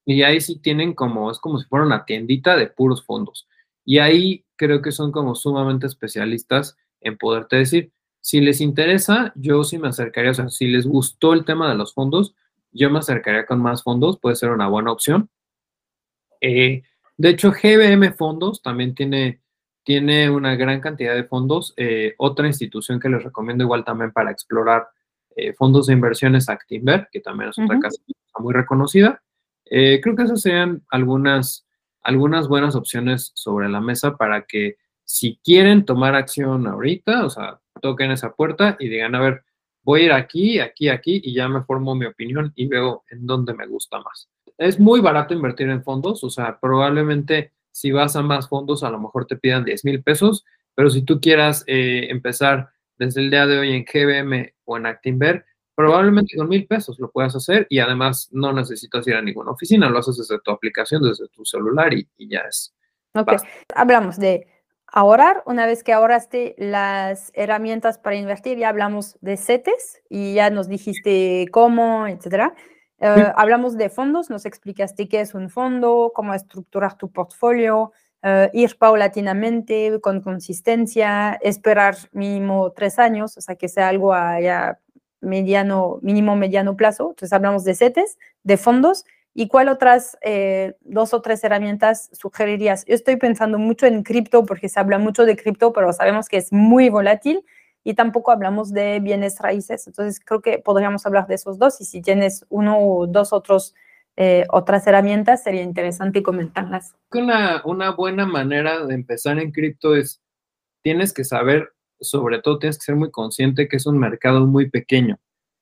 y ahí sí tienen como, es como si fuera una tiendita de puros fondos. Y ahí creo que son como sumamente especialistas en poderte decir. Si les interesa, yo sí me acercaría, o sea, si les gustó el tema de los fondos, yo me acercaría con más fondos, puede ser una buena opción. Eh, de hecho, GBM Fondos también tiene, tiene una gran cantidad de fondos. Eh, otra institución que les recomiendo igual también para explorar eh, fondos de inversiones Actinver, que también es otra casa muy reconocida. Creo que esas serían algunas, algunas buenas opciones sobre la mesa para que si quieren tomar acción ahorita, o sea, toquen esa puerta y digan, a ver, voy a ir aquí, aquí, aquí y ya me formo mi opinión y veo en dónde me gusta más. Es muy barato invertir en fondos, o sea, probablemente si vas a más fondos a lo mejor te pidan 10 mil pesos, pero si tú quieras eh, empezar desde el día de hoy en GBM o en Actinver, probablemente con mil pesos lo puedas hacer y además no necesitas ir a ninguna oficina, lo haces desde tu aplicación, desde tu celular y, ya es. Ok, hablamos de ahorrar. Una vez que ahorraste las herramientas para invertir, ya hablamos de CETES y ya nos dijiste cómo, etcétera. Eh, hablamos de fondos, nos explicaste qué es un fondo, cómo estructurar tu portfolio, eh, ir paulatinamente, con consistencia, esperar mínimo tres años, o sea, que sea algo a mediano, mínimo mediano plazo. Entonces hablamos de CETES, de fondos ¿Y cuál otras eh, dos o tres herramientas sugerirías? Yo estoy pensando mucho en cripto porque se habla mucho de cripto, pero sabemos que es muy volátil y tampoco hablamos de bienes raíces. Entonces creo que podríamos hablar de esos dos y si tienes uno o dos otros eh, otras herramientas, sería interesante comentarlas. Una, una buena manera de empezar en cripto es, tienes que saber, sobre todo tienes que ser muy consciente que es un mercado muy pequeño.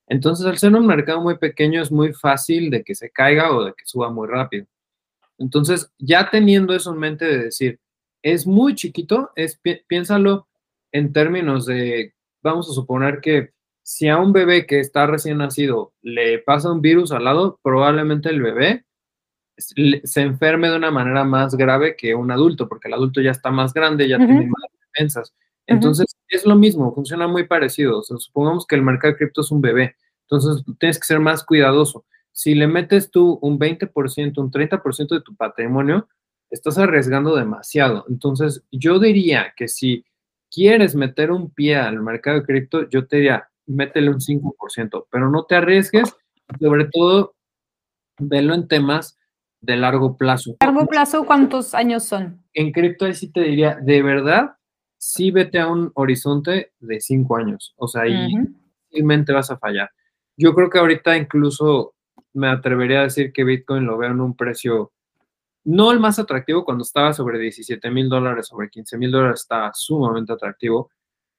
Entonces, al ser un mercado muy pequeño, es muy fácil de que se caiga o de que suba muy rápido. Entonces, ya teniendo eso en mente de decir, es muy chiquito, es, piénsalo en términos de, vamos a suponer que si a un bebé que está recién nacido le pasa un virus al lado, probablemente el bebé se enferme de una manera más grave que un adulto, porque el adulto ya está más grande, ya tiene más defensas. Entonces, es lo mismo, funciona muy parecido. O sea, supongamos que el mercado de cripto es un bebé. Entonces, tienes que ser más cuidadoso. Si le metes tú un 20%, un 30% de tu patrimonio, estás arriesgando demasiado. Entonces, yo diría que si quieres meter un pie al mercado de cripto, yo te diría, métele un 5%, pero no te arriesgues, sobre todo, velo en temas de largo plazo. ¿Largo plazo cuántos años son? En cripto ahí sí te diría, de verdad, sí vete a un horizonte de 5 años, o sea, ahí uh vas a fallar. Yo creo que ahorita incluso me atrevería a decir que Bitcoin lo veo en un precio no el más atractivo cuando estaba sobre 17 mil dólares, sobre 15 mil dólares estaba sumamente atractivo.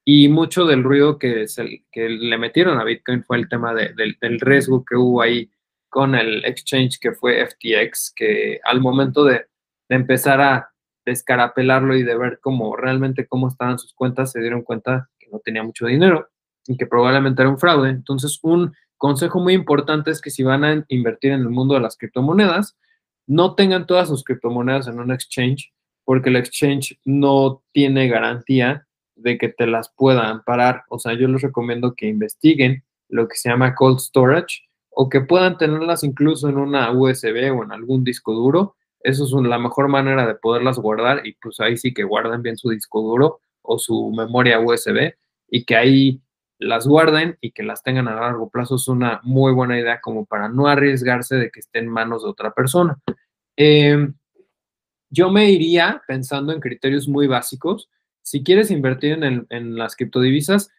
Y mucho del ruido que, que le metieron a Bitcoin fue el tema del riesgo que hubo ahí con el exchange que fue FTX, que al momento de, de empezar a descarapelarlo y de ver cómo realmente cómo estaban sus cuentas, se dieron cuenta que no tenía mucho dinero y que probablemente era un fraude. Entonces, un consejo muy importante es que si van a invertir en el mundo de las criptomonedas, no tengan todas sus criptomonedas en un exchange, porque el exchange no tiene garantía de que te las pueda amparar. O sea, yo les recomiendo que investiguen lo que se llama cold storage o que puedan tenerlas incluso en una USB o en algún disco duro. Eso es la mejor manera de poderlas guardar y pues ahí sí que guarden bien su disco duro o su memoria USB y que ahí las guarden y que las tengan a largo plazo es una muy buena idea como para no arriesgarse de que esté en manos de otra persona. Em, yo me iría pensando en criterios muy básicos. Si quieres invertir en, las criptodivisas,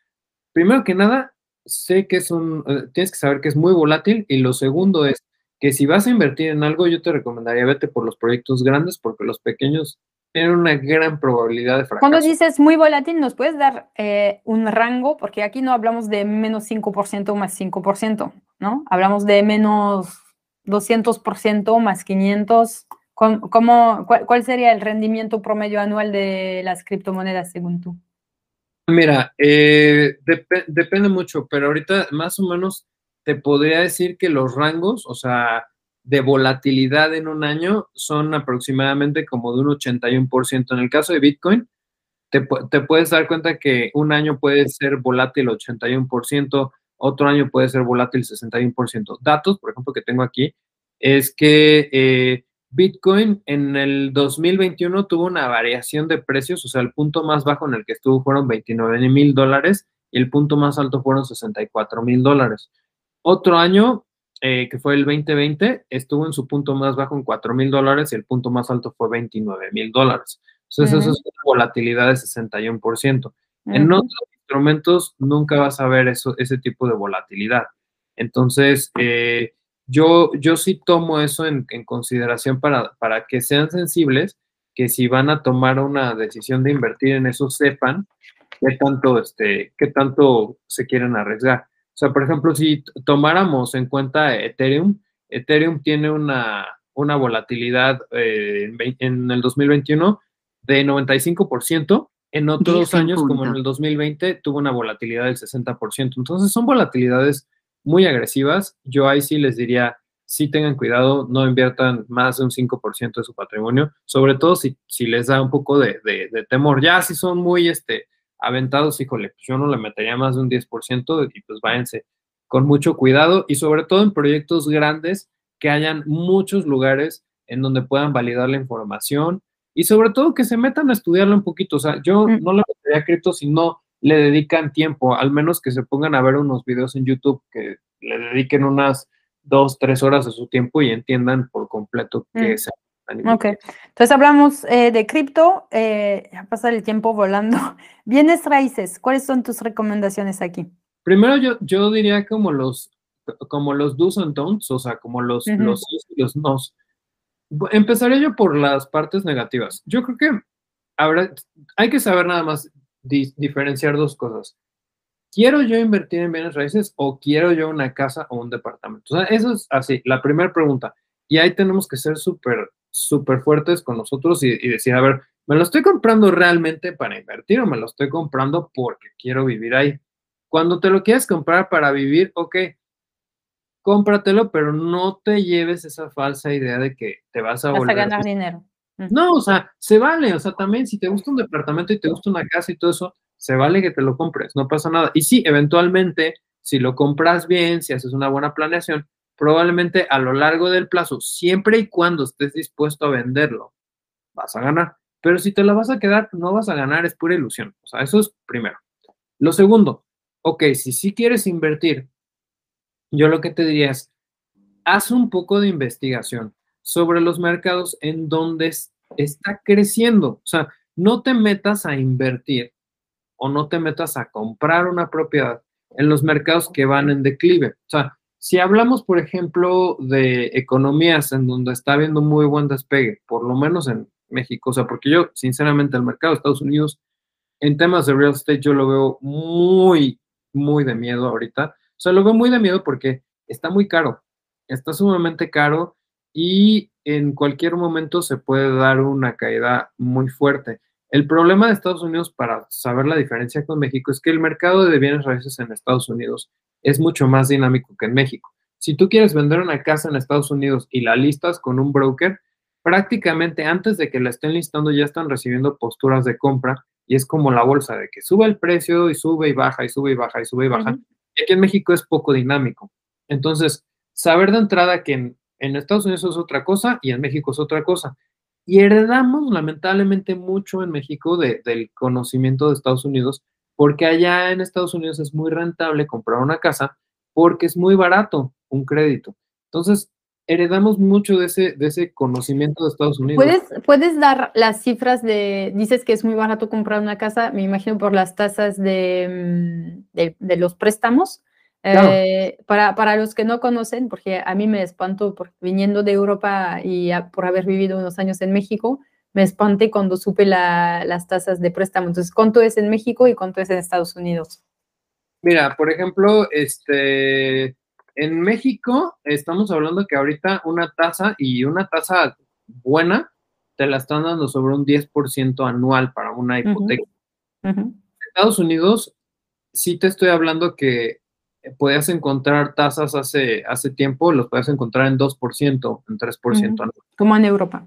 primero que nada, sé que es un, eh, tienes que saber que es muy volátil y lo segundo es que si vas a invertir en algo, yo te recomendaría vete por los proyectos grandes porque los pequeños tienen una gran probabilidad de fracaso. Cuando dices muy volátil, ¿nos puedes dar eh, un rango? Porque aquí no hablamos de menos 5% más 5%, ¿no? Hablamos de menos 200% más 500. ¿Cómo, cuál, sería el rendimiento promedio anual de las criptomonedas según tú? Mira, eh, depende mucho, pero ahorita más o menos te podría decir que los rangos, o sea, de volatilidad en un año son aproximadamente como de un 81%. En el caso de Bitcoin, te, te, puedes dar cuenta que un año puede ser volátil 81%, otro año puede ser volátil 61%. Datos, por ejemplo, que tengo aquí, es que eh, Bitcoin en el 2021 tuvo una variación de precios, o sea, el punto más bajo en el que estuvo fueron 29 mil dólares y el punto más alto fueron 64 mil dólares. Otro año eh, que fue el 2020, estuvo en su punto más bajo en 4 mil dólares y el punto más alto fue 29 mil dólares. Entonces, eso es una volatilidad de 61%. En otros instrumentos nunca vas a ver eso, ese tipo de volatilidad. Entonces, eh, yo, yo sí tomo eso en, consideración para, para que sean sensibles, que si van a tomar una decisión de invertir en eso, sepan qué tanto, este, qué tanto se quieren arriesgar. O sea, por ejemplo, si tomáramos en cuenta Ethereum, Ethereum tiene una, una volatilidad eh, en, el 2021 de 95%, en otros años, como en el 2020, tuvo una volatilidad del 60%. Entonces, son volatilidades muy agresivas. Yo ahí sí les diría, sí tengan cuidado, no inviertan más de un 5% de su patrimonio, sobre todo si, si les da un poco de, de temor. Ya si son muy, este, aventados, híjole, pues yo no le metería más de un 10% y pues váyanse con mucho cuidado y sobre todo en proyectos grandes que hayan muchos lugares en donde puedan validar la información y sobre todo que se metan a estudiarlo un poquito. O sea, yo mm. no le metería cripto si no le dedican tiempo, al menos que se pongan a ver unos videos en YouTube que le dediquen unas dos, tres horas de su tiempo y entiendan por completo qué mm. es Ok, entonces hablamos eh, de cripto, eh, pasa el tiempo volando. Bienes raíces, ¿cuáles son tus recomendaciones aquí? Primero yo, yo diría como los, como los do's and don'ts, o sea, como los, los y los nos. Empezaré yo por las partes negativas. Yo creo que habrá, hay que saber nada más diferenciar dos cosas. ¿Quiero yo invertir en bienes raíces o quiero yo una casa o un departamento? O sea, eso es así, la primera pregunta. Y ahí tenemos que ser súper súper fuertes con nosotros y, decir, a ver, ¿me lo estoy comprando realmente para invertir o me lo estoy comprando porque quiero vivir ahí? Cuando te lo quieres comprar para vivir, ok, cómpratelo, pero no te lleves esa falsa idea de que te vas a volver. a ganar dinero. No, o sea, se vale, o sea, también si te gusta un departamento y te gusta una casa y todo eso, se vale que te lo compres, no pasa nada. Y sí, eventualmente, si lo compras bien, si haces una buena planeación, probablemente a lo largo del plazo, siempre y cuando estés dispuesto a venderlo, vas a ganar. Pero si te lo vas a quedar, no vas a ganar, es pura ilusión. O sea, eso es primero. Lo segundo, ok, si sí quieres invertir, yo lo que te diría es, haz un poco de investigación sobre los mercados en donde está creciendo. O sea, no te metas a invertir o no te metas a comprar una propiedad en los mercados que van en declive. O sea, si hablamos, por ejemplo, de economías en donde está habiendo muy buen despegue, por lo menos en México, o sea, porque yo, sinceramente, el mercado de Estados Unidos, en temas de real estate, yo lo veo muy, muy de miedo ahorita. O sea, lo veo muy de miedo porque está muy caro, está sumamente caro y en cualquier momento se puede dar una caída muy fuerte. El problema de Estados Unidos, para saber la diferencia con México, es que el mercado de bienes raíces en Estados Unidos es mucho más dinámico que en México. Si tú quieres vender una casa en Estados Unidos y la listas con un broker, prácticamente antes de que la estén listando ya están recibiendo posturas de compra y es como la bolsa de que sube el precio y sube y baja y sube y baja y sube y baja. Y aquí en México es poco dinámico. Entonces, saber de entrada que en, Estados Unidos es otra cosa y en México es otra cosa. Y heredamos lamentablemente mucho en México del conocimiento de Estados Unidos, porque allá en Estados Unidos es muy rentable comprar una casa porque es muy barato un crédito. Entonces, heredamos mucho de ese, de ese conocimiento de Estados Unidos. ¿Puedes, ¿Puedes dar las cifras de, dices que es muy barato comprar una casa, me imagino por las tasas de, mm, de, los préstamos? Eh, para, para, los que no conocen, porque a mí me espanto por, viniendo de Europa y por haber vivido unos años en México, me espanté cuando supe las tasas de préstamo. Entonces, ¿cuánto es en México y cuánto es en Estados Unidos? Mira, por ejemplo, este, en México estamos hablando que ahorita una tasa y una tasa buena te la están dando sobre un 10% anual para una hipoteca. En Estados Unidos, sí te estoy hablando que podías encontrar tasas hace, hace tiempo, los puedes encontrar en 2%, en 3% anual. Como en Europa.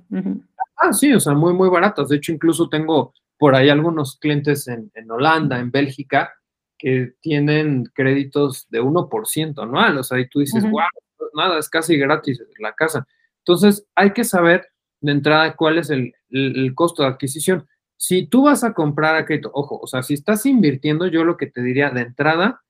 Ah, sí, o sea, muy, muy baratas. De hecho, incluso tengo por ahí algunos clientes en, en Holanda, en Bélgica, que tienen créditos de 1% anual, o sea, y tú dices, wow, pues nada, es casi gratis la casa. Entonces, hay que saber de entrada cuál es el, costo de adquisición. Si tú vas a comprar a crédito, ojo, o sea, si estás invirtiendo, yo lo que te diría de entrada,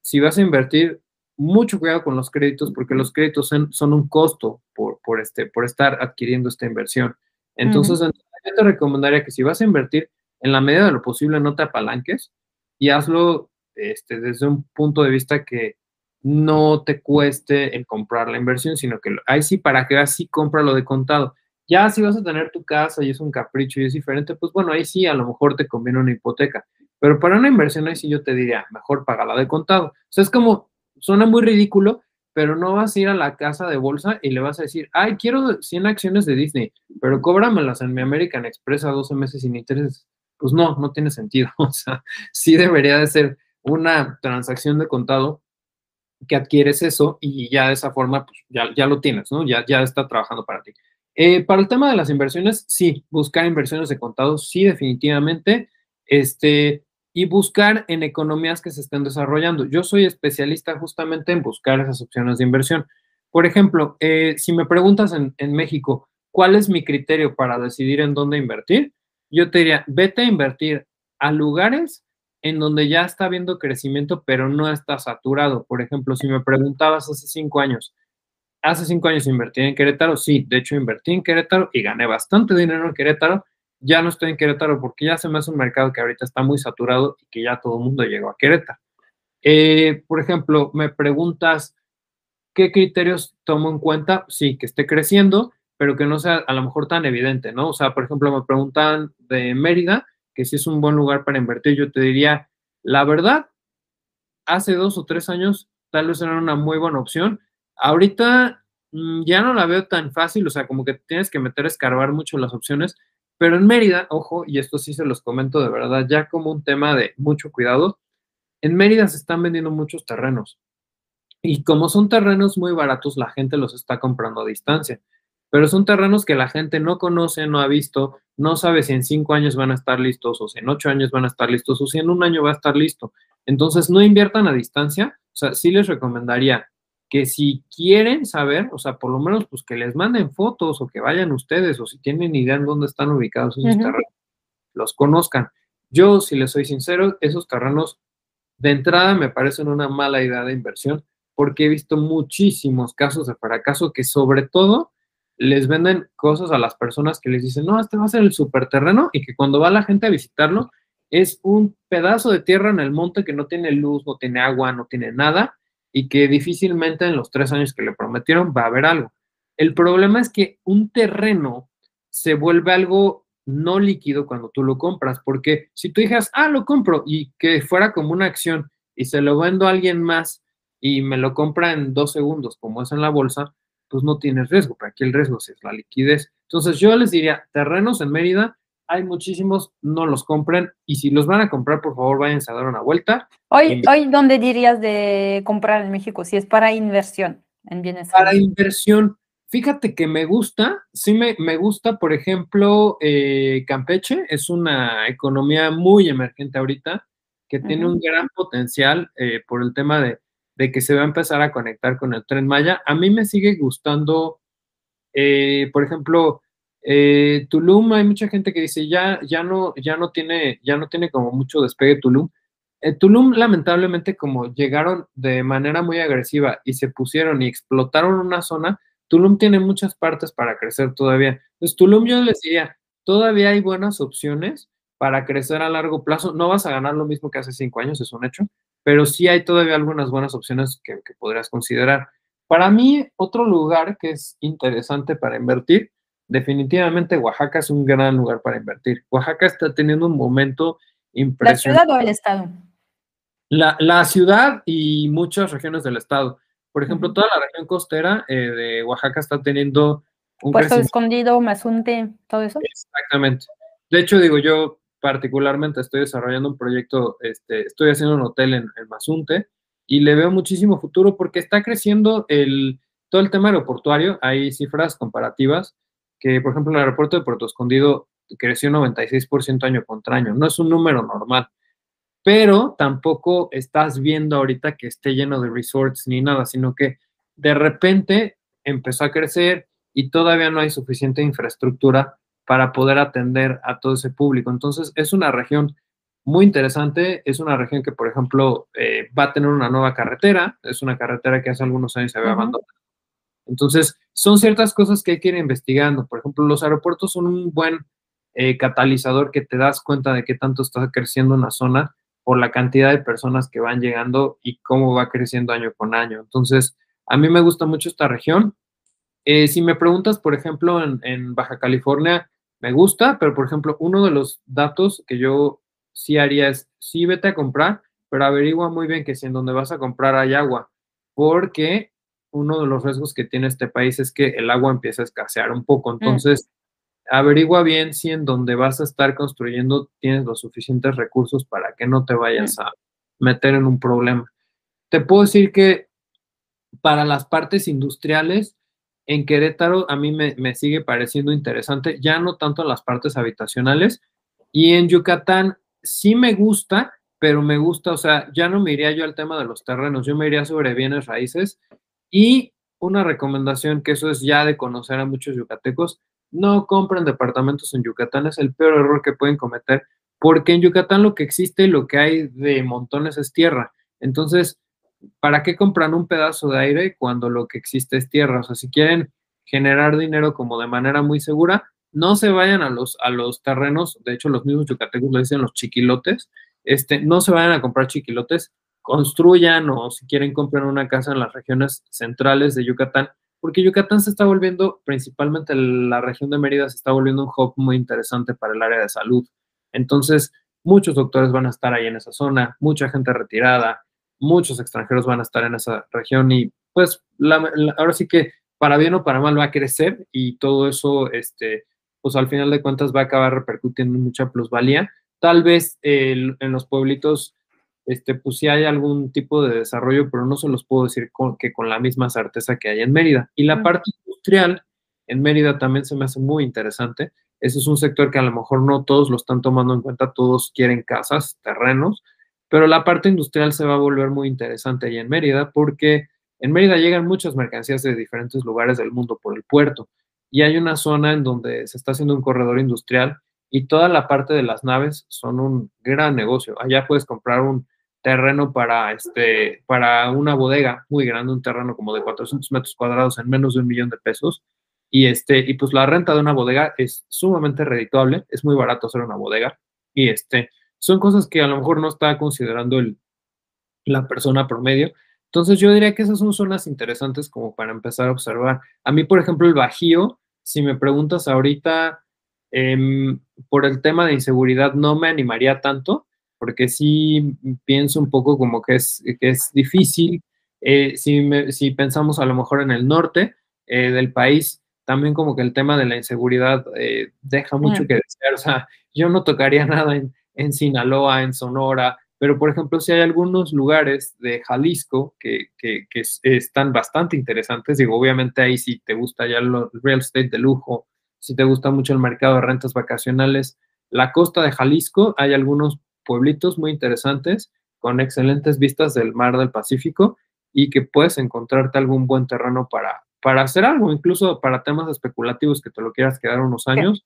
si vas a invertir, mucho cuidado con los créditos, porque los créditos son, un costo por, por, este, por estar adquiriendo esta inversión. Entonces, yo te recomendaría que si vas a invertir, en la medida de lo posible, no te apalanques, y hazlo este, desde un punto de vista que no te cueste el comprar la inversión, sino que ahí sí, para que así compra lo de contado. Ya si vas a tener tu casa y es un capricho y es diferente, pues bueno, ahí sí a lo mejor te conviene una hipoteca. Pero para una inversión ahí sí yo te diría, mejor la de contado. O sea, es como, suena muy ridículo, pero no vas a ir a la casa de bolsa y le vas a decir, ay, quiero 100 acciones de Disney, pero cóbramelas en mi American Express a 12 meses sin intereses pues no, no tiene sentido. O sea, sí debería de ser una transacción de contado que adquieres eso y ya de esa forma, pues ya, ya lo tienes, ¿no? Ya, ya está trabajando para ti. Eh, para el tema de las inversiones, sí, buscar inversiones de contado, sí, definitivamente. Este, y buscar en economías que se estén desarrollando. Yo soy especialista justamente en buscar esas opciones de inversión. Por ejemplo, eh, si me preguntas en, en México, ¿cuál es mi criterio para decidir en dónde invertir? yo te diría, vete a invertir a lugares en donde ya está habiendo crecimiento, pero no está saturado. Por ejemplo, si me preguntabas hace cinco años, hace cinco años invertí en Querétaro, sí, de hecho invertí en Querétaro y gané bastante dinero en Querétaro. Ya no estoy en Querétaro porque ya se me hace un mercado que ahorita está muy saturado y que ya todo el mundo llegó a Querétaro. Eh, por ejemplo, me preguntas qué criterios tomo en cuenta, sí, que esté creciendo, pero que no sea a lo mejor tan evidente, ¿no? O sea, por ejemplo, me preguntan de Mérida, que si es un buen lugar para invertir, yo te diría, la verdad, hace dos o tres años tal vez era una muy buena opción. Ahorita mm, ya no la veo tan fácil, o sea, como que tienes que meter a escarbar mucho las opciones, pero en Mérida, ojo, y esto sí se los comento de verdad, ya como un tema de mucho cuidado, en Mérida se están vendiendo muchos terrenos. Y como son terrenos muy baratos, la gente los está comprando a distancia. pero son terrenos que la gente no conoce, no ha visto, no sabe si en cinco años van a estar listos o si en ocho años van a estar listos o si en un año va a estar listo. Entonces, no inviertan a distancia. O sea, sí les recomendaría que si quieren saber, o sea, por lo menos pues que les manden fotos o que vayan ustedes o si tienen idea en dónde están ubicados esos terrenos, los conozcan. Yo, si les soy sincero, esos terrenos de entrada me parecen una mala idea de inversión porque he visto muchísimos casos de fracaso que sobre todo les venden cosas a las personas que les dicen, no, este va a ser el superterreno y que cuando va la gente a visitarlo es un pedazo de tierra en el monte que no tiene luz, no tiene agua, no tiene nada y que difícilmente en los tres años que le prometieron va a haber algo. El problema es que un terreno se vuelve algo no líquido cuando tú lo compras, porque si tú dijeras, ah, lo compro y que fuera como una acción y se lo vendo a alguien más y me lo compra en dos segundos, como es en la bolsa, pues no tienes riesgo, pero aquí el riesgo es la liquidez. Entonces yo les diría, terrenos en Mérida, hay muchísimos, no los compren y si los van a comprar, por favor, váyanse a dar una vuelta. Hoy, hoy ¿dónde dirías de comprar en México? Si es para inversión en bienes. Para inversión, fíjate que me gusta, sí me, me gusta, por ejemplo, eh, Campeche es una economía muy emergente ahorita, que tiene un gran potencial eh, por el tema de, de, que se va a empezar a conectar con el tren Maya. A mí me sigue gustando, eh, por ejemplo, eh, Tulum, hay mucha gente que dice ya, ya no, ya no tiene, ya no tiene como mucho despegue Tulum. Eh, Tulum, lamentablemente, como llegaron de manera muy agresiva y se pusieron y explotaron una zona, Tulum tiene muchas partes para crecer todavía. Entonces, Tulum yo les diría, todavía hay buenas opciones para crecer a largo plazo. No vas a ganar lo mismo que hace cinco años, es un hecho, pero sí hay todavía algunas buenas opciones que, que podrías considerar. Para mí, otro lugar que es interesante para invertir definitivamente Oaxaca es un gran lugar para invertir. Oaxaca está teniendo un momento impresionante. ¿La ciudad o el estado? La, ciudad y muchas regiones del estado. Por ejemplo, toda la región costera eh, de Oaxaca está teniendo un Puerto Escondido, Mazunte, todo eso. Exactamente. De hecho, digo, yo particularmente estoy desarrollando un proyecto, este, estoy haciendo un hotel en, en Mazunte y le veo muchísimo futuro porque está creciendo el, todo el tema aeroportuario. Hay cifras comparativas que, por ejemplo, el aeropuerto de Puerto Escondido creció 96% año contra año. No es un número normal, pero tampoco estás viendo ahorita que esté lleno de resorts ni nada, sino que de repente empezó a crecer y todavía no hay suficiente infraestructura para poder atender a todo ese público. Entonces, es una región muy interesante. Es una región que, por ejemplo, eh, va a tener una nueva carretera. Es una carretera que hace algunos años se había abandonado entonces, son ciertas cosas que hay que ir investigando. Por ejemplo, los aeropuertos son un buen eh, catalizador que te das cuenta de qué tanto está creciendo una zona por la cantidad de personas que van llegando y cómo va creciendo año con año. Entonces, a mí me gusta mucho esta región. Eh, si me preguntas, por ejemplo, en, en, Baja California, me gusta, pero por ejemplo, uno de los datos que yo sí haría es, sí vete a comprar, pero averigua muy bien que si en donde vas a comprar hay agua, porque uno de los riesgos que tiene este país es que el agua empieza a escasear un poco. Mm. Entonces, averigua bien si en donde vas a estar construyendo tienes los suficientes recursos para que no te vayas mm. a meter en un problema. Te puedo decir que para las partes industriales, en Querétaro a mí me, me sigue pareciendo interesante, ya no tanto las partes habitacionales. Y en Yucatán sí me gusta, pero me gusta, o sea, ya no me iría yo al tema de los terrenos, yo me iría sobre bienes raíces y una recomendación que eso es ya de conocer a muchos yucatecos, no compren departamentos en Yucatán, es el peor error que pueden cometer, porque en Yucatán lo que existe, lo que hay de montones es tierra. Entonces, ¿para qué compran un pedazo de aire cuando lo que existe es tierra? O sea, si quieren generar dinero como de manera muy segura, no se vayan a los, a los terrenos, de hecho los mismos yucatecos lo dicen los chiquilotes, este, no se vayan a comprar chiquilotes, construyan o si quieren comprar una casa en las regiones centrales de Yucatán, porque Yucatán se está volviendo, principalmente la región de Mérida, se está volviendo un hub muy interesante para el área de salud. Entonces, muchos doctores van a estar ahí en esa zona, mucha gente retirada, muchos extranjeros van a estar en esa región y pues ahora sí que para bien o para mal va a crecer y todo eso, este, pues al final de cuentas va a acabar repercutiendo en mucha plusvalía. Tal vez en los pueblitos este, pues sí hay algún tipo de desarrollo, pero no se los puedo decir que con la misma certeza que hay en Mérida. Y la parte industrial, En Mérida también se me hace muy interesante. Ese es un sector que a lo mejor no todos lo están tomando en cuenta, todos quieren casas, terrenos, pero la parte industrial se va a volver muy interesante ahí en Mérida porque en Mérida llegan muchas mercancías de diferentes lugares del mundo por el puerto y hay una zona en donde se está haciendo un corredor industrial y toda la parte de las naves son un gran negocio. Allá puedes comprar un terreno para, este, para una bodega muy grande, un terreno como de 400 metros cuadrados en menos de un millón de pesos. Y, este, y pues la renta de una bodega es sumamente redituable, es muy barato hacer una bodega. Y este, son cosas que a lo mejor no está considerando el, la persona promedio. Entonces yo diría que esas son zonas interesantes como para empezar a observar. A mí, por ejemplo, el Bajío, si me preguntas ahorita, em, por el tema de inseguridad no me animaría tanto, porque sí pienso un poco como que es, que es difícil. Eh, si, si, pensamos a lo mejor en el norte eh, del país, también como que el tema de la inseguridad eh, deja mucho que desear. O sea, yo no tocaría nada en, en, Sinaloa, en Sonora, pero por ejemplo, si hay algunos lugares de Jalisco que, que, que están bastante interesantes, digo, obviamente ahí si te gusta ya el real estate de lujo, si te gusta mucho el mercado de rentas vacacionales, la costa de Jalisco, hay algunos pueblitos muy interesantes con excelentes vistas del mar del Pacífico y que puedes encontrarte algún buen terreno para, para hacer algo, incluso para temas especulativos que te lo quieras quedar unos años.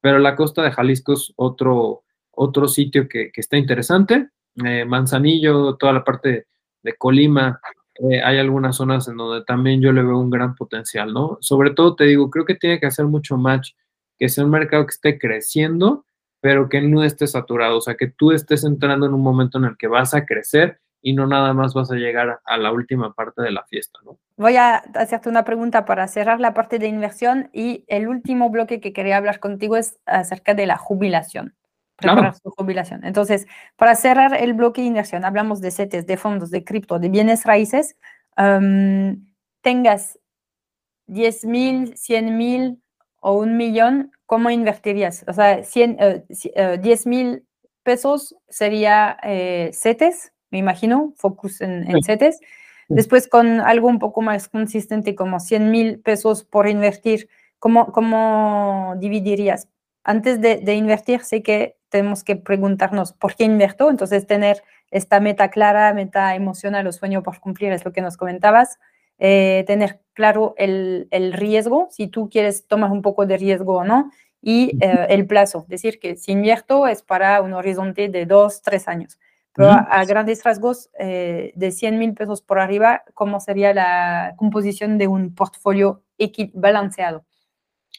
Pero la costa de Jalisco es otro, otro sitio que, está interesante. Eh, Manzanillo, toda la parte de Colima, eh, hay algunas zonas en donde también yo le veo un gran potencial, ¿no? Sobre todo te digo, creo que tiene que hacer mucho match, que sea un mercado que esté creciendo pero que no esté saturado, o sea, que tú estés entrando en un momento en el que vas a crecer y no nada más vas a llegar a la última parte de la fiesta, ¿no? Voy a hacerte una pregunta para cerrar la parte de inversión y el último bloque que quería hablar contigo es acerca de la jubilación. Preparar su jubilación. Entonces, para cerrar el bloque de inversión, hablamos de CETES, de fondos, de cripto, de bienes raíces. tengas 10 mil, 100 mil o un millón, ¿cómo invertirías? O sea, 100, 10 eh, mil pesos sería eh, CETES, me imagino, focus en, en CETES. Después con algo un poco más consistente como 100 mil pesos por invertir, ¿cómo, cómo dividirías? Antes de, de, invertir, sé que tenemos que preguntarnos por qué invierto, entonces tener esta meta clara, meta emocional o sueño por cumplir es lo que nos comentabas. Eh, tener claro el, el, riesgo, si tú quieres tomar un poco de riesgo o no, y eh, el plazo, decir que si invierto es para un horizonte de dos, tres años. Pero a, grandes rasgos, eh, de 100 mil pesos por arriba, ¿cómo sería la composición de un portfolio balanceado?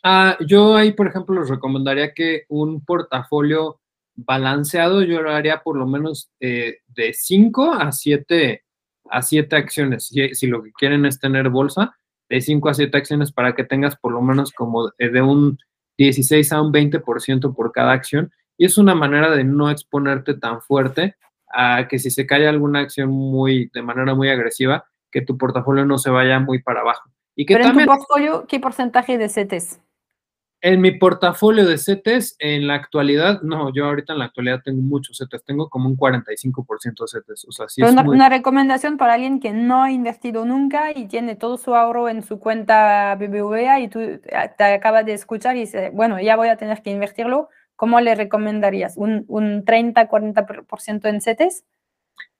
Ah, yo ahí, por ejemplo, les recomendaría que un portafolio balanceado yo lo haría por lo menos de 5 a 7 a 7 acciones. Si, lo que quieren es tener bolsa, de 5 a 7 acciones para que tengas por lo menos como de un 16 a un 20% por cada acción. Y es una manera de no exponerte tan fuerte a que si se cae alguna acción muy, de manera muy agresiva, que tu portafolio no se vaya muy para abajo. Y que Pero en tu portfolio, ¿qué porcentaje de CETES? En mi portafolio de CETES, en la actualidad, no, yo ahorita en la actualidad tengo muchos CETES, tengo como un 45% de CETES. O sea, sí es una, una, recomendación para alguien que no ha invertido nunca y tiene todo su ahorro en su cuenta BBVA y tú te acabas de escuchar y dice, bueno, ya voy a tener que invertirlo. ¿Cómo le recomendarías? ¿Un, un 30-40% en CETES?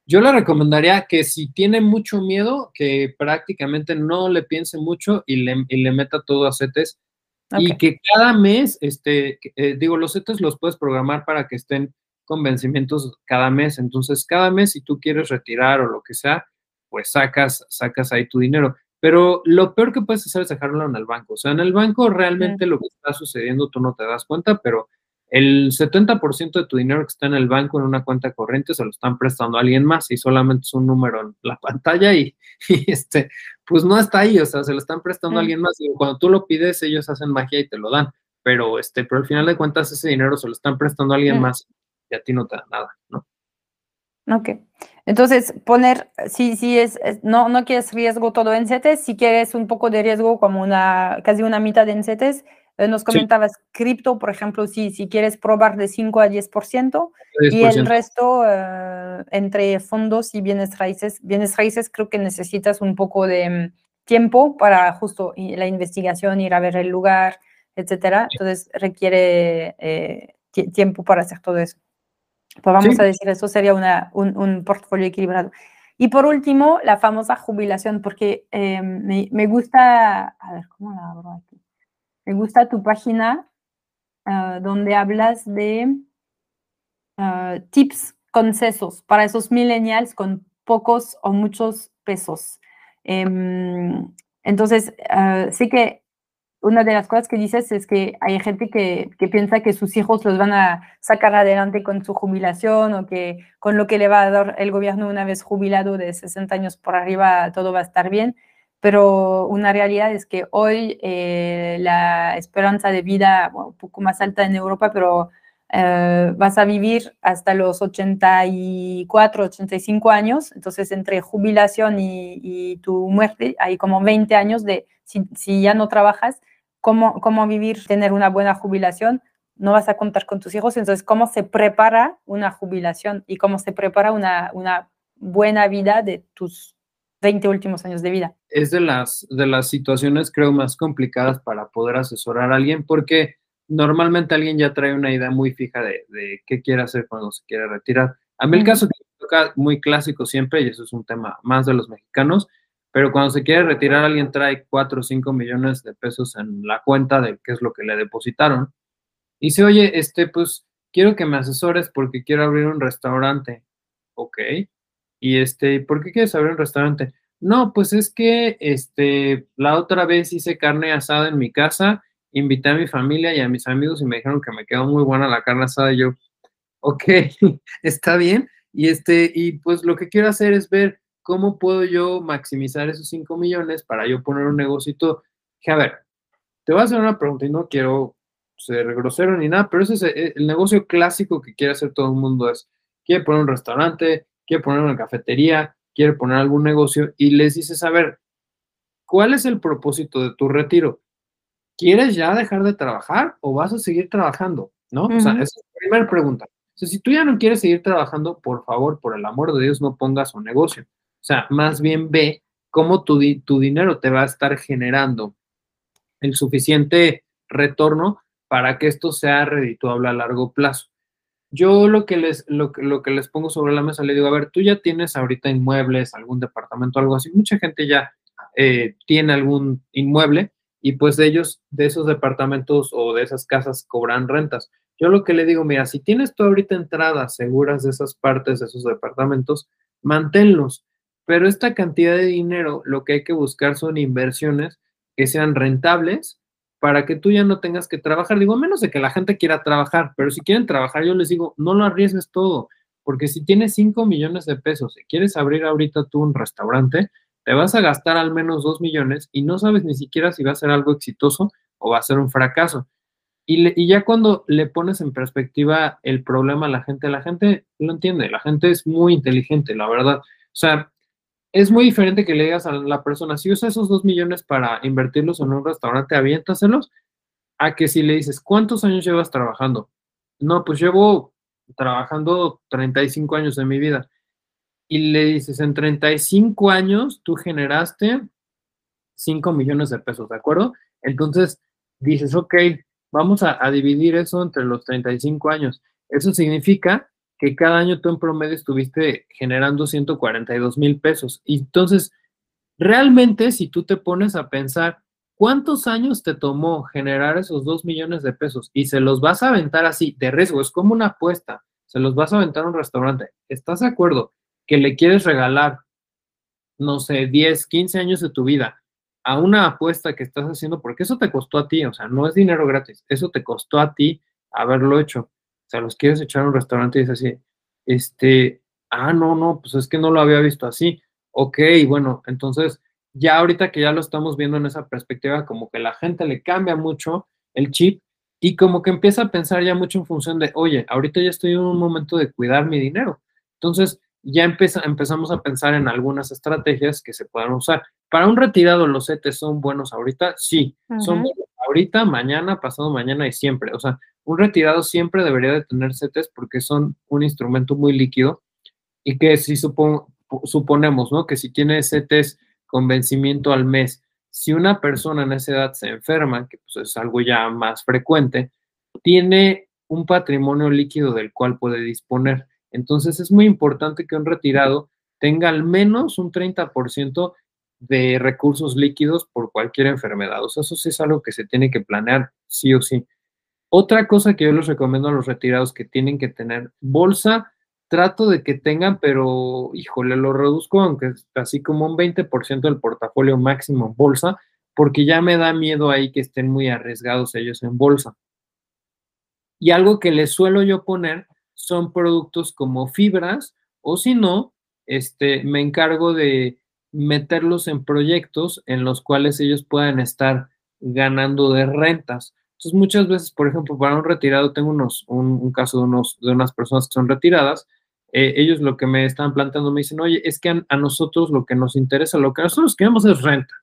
Yo le recomendaría que si tiene mucho miedo, que prácticamente no le piense mucho y le, y le meta todo a CETES y que cada mes, este, eh, digo, los CETES los puedes programar para que estén con vencimientos cada mes. Entonces, cada mes, si tú quieres retirar o lo que sea, pues sacas, sacas ahí tu dinero. Pero lo peor que puedes hacer es dejarlo en el banco. O sea, en el banco realmente lo que está sucediendo tú no te das cuenta, pero el 70% de tu dinero que está en el banco en una cuenta corriente se lo están prestando a alguien más y solamente es un número en la pantalla y, este, pues no está ahí, o sea, se lo están prestando a alguien más y cuando tú lo pides ellos hacen magia y te lo dan, pero este, pero al final de cuentas ese dinero se lo están prestando a alguien más y a ti no te da nada, ¿no? Ok. Entonces, poner, si, si es, no, no quieres riesgo todo en CETES, si quieres un poco de riesgo como una, casi una mitad en CETES, eh, nos comentabas cripto, por ejemplo, si, si quieres probar de 5 a 10%, y el resto eh, entre fondos y bienes raíces. Bienes raíces creo que necesitas un poco de, tiempo para justo la investigación, ir a ver el lugar, etcétera. Entonces requiere eh, tiempo para hacer todo eso. Pues vamos a decir, eso sería una, un, un, portfolio equilibrado. Y por último, la famosa jubilación, porque eh, me, me, gusta, a ver, ¿cómo la abro? Me gusta tu página uh, donde hablas de uh, tips, consejos para esos millennials con pocos o muchos pesos. Um, entonces, uh, sí que una de las cosas que dices es que hay gente que, que, piensa que sus hijos los van a sacar adelante con su jubilación o que con lo que le va a dar el gobierno una vez jubilado de 60 años por arriba todo va a estar bien pero una realidad es que hoy eh, la esperanza de vida, un poco más alta en Europa, pero eh, vas a vivir hasta los 84, 85 años, entonces entre jubilación y, tu muerte hay como 20 años de, si, ya no trabajas, ¿cómo, cómo vivir, tener una buena jubilación, no vas a contar con tus hijos, entonces cómo se prepara una jubilación y cómo se prepara una, una buena vida de tus 20 últimos años de vida. Es de las, de las situaciones, creo, más complicadas para poder asesorar a alguien porque normalmente alguien ya trae una idea muy fija de, de qué quiere hacer cuando se quiere retirar. A mí el caso que me toca muy clásico siempre, y eso es un tema más de los mexicanos, pero cuando se quiere retirar alguien trae 4 o 5 millones de pesos en la cuenta de qué es lo que le depositaron. Y dice, oye, este, pues quiero que me asesores porque quiero abrir un restaurante. Ok. Y este, ¿por qué quieres abrir un restaurante? No, pues es que este, la otra vez hice carne asada en mi casa, invité a mi familia y a mis amigos y me dijeron que me quedó muy buena la carne asada y yo, ok, está bien. Y este, y pues lo que quiero hacer es ver cómo puedo yo maximizar esos 5 millones para yo poner un negocio a ver, te voy a hacer una pregunta y no quiero ser grosero ni nada, pero ese es el, el negocio clásico que quiere hacer todo el mundo es, quiere poner un restaurante, quiere poner una cafetería, quiere poner algún negocio y les dices, a ver, ¿cuál es el propósito de tu retiro? ¿Quieres ya dejar de trabajar o vas a seguir trabajando? ¿No? O sea, esa es la primera pregunta. O sea, si tú ya no quieres seguir trabajando, por favor, por el amor de Dios, no pongas un negocio. O sea, más bien ve cómo tu, tu dinero te va a estar generando el suficiente retorno para que esto sea redituable a largo plazo. Yo lo que les, lo, lo, que les pongo sobre la mesa, le digo, a ver, tú ya tienes ahorita inmuebles, algún departamento, algo así. Mucha gente ya eh, tiene algún inmueble y pues de ellos, de esos departamentos o de esas casas cobran rentas. Yo lo que le digo, mira, si tienes tú ahorita entradas seguras de esas partes, de esos departamentos, manténlos. Pero esta cantidad de dinero, lo que hay que buscar son inversiones que sean rentables para que tú ya no tengas que trabajar. Digo, a menos de que la gente quiera trabajar, pero si quieren trabajar, yo les digo, no lo arriesgues todo, porque si tienes 5 millones de pesos y quieres abrir ahorita tú un restaurante, te vas a gastar al menos 2 millones y no sabes ni siquiera si va a ser algo exitoso o va a ser un fracaso. Y, y ya cuando le pones en perspectiva el problema a la gente, la gente lo entiende, la gente es muy inteligente, la verdad. O sea, es muy diferente que le digas a la persona, si usa esos dos millones para invertirlos en un restaurante, aviéntaselos, a que si le dices, ¿cuántos años llevas trabajando? No, pues llevo trabajando 35 años de mi vida. Y le dices, en 35 años tú generaste 5 millones de pesos, ¿de acuerdo? Entonces dices, ok, vamos a, a dividir eso entre los 35 años. Eso significa que cada año tú en promedio estuviste generando 142 mil pesos. Entonces, realmente, si tú te pones a pensar, ¿cuántos años te tomó generar esos 2 millones de pesos? Y se los vas a aventar así, de riesgo, es como una apuesta, se los vas a aventar a un restaurante. ¿Estás de acuerdo que le quieres regalar, no sé, 10, 15 años de tu vida a una apuesta que estás haciendo? Porque eso te costó a ti, o sea, no es dinero gratis, eso te costó a ti haberlo hecho o sea, los quieres echar a un restaurante y dices así, este, ah, no, no, pues es que no lo había visto así. Ok, bueno, entonces ya ahorita que ya lo estamos viendo en esa perspectiva, como que la gente le cambia mucho el chip y como que empieza a pensar ya mucho en función de, oye, ahorita ya estoy en un momento de cuidar mi dinero. Entonces, ya empezamos a pensar en algunas estrategias que se puedan usar. Para un retirado, los CETES son buenos ahorita, sí, son buenos ahorita, mañana, pasado mañana y siempre. O sea, un retirado siempre debería de tener CETES porque son un instrumento muy líquido y que si suponemos, ¿no? Que si tiene CETES con vencimiento al mes. Si una persona en esa edad se enferma, que pues es algo ya más frecuente, tiene un patrimonio líquido del cual puede disponer. Entonces es muy importante que un retirado tenga al menos un 30% de recursos líquidos por cualquier enfermedad. O sea, eso sí es algo que se tiene que planear sí o sí. Otra cosa que yo les recomiendo a los retirados que tienen que tener bolsa, trato de que tengan, pero híjole, lo reduzco aunque así como un 20% del portafolio máximo en bolsa, porque ya me da miedo ahí que estén muy arriesgados ellos en bolsa. Y algo que les suelo yo poner son productos como fibras o si no, este, me encargo de meterlos en proyectos en los cuales ellos puedan estar ganando de rentas. Entonces, muchas veces, por ejemplo, para un retirado, tengo unos, un, caso de, unos, de unas personas que son retiradas, eh, ellos lo que me están planteando me dicen, oye, es que a, nosotros lo que nos interesa, lo que nosotros queremos es renta.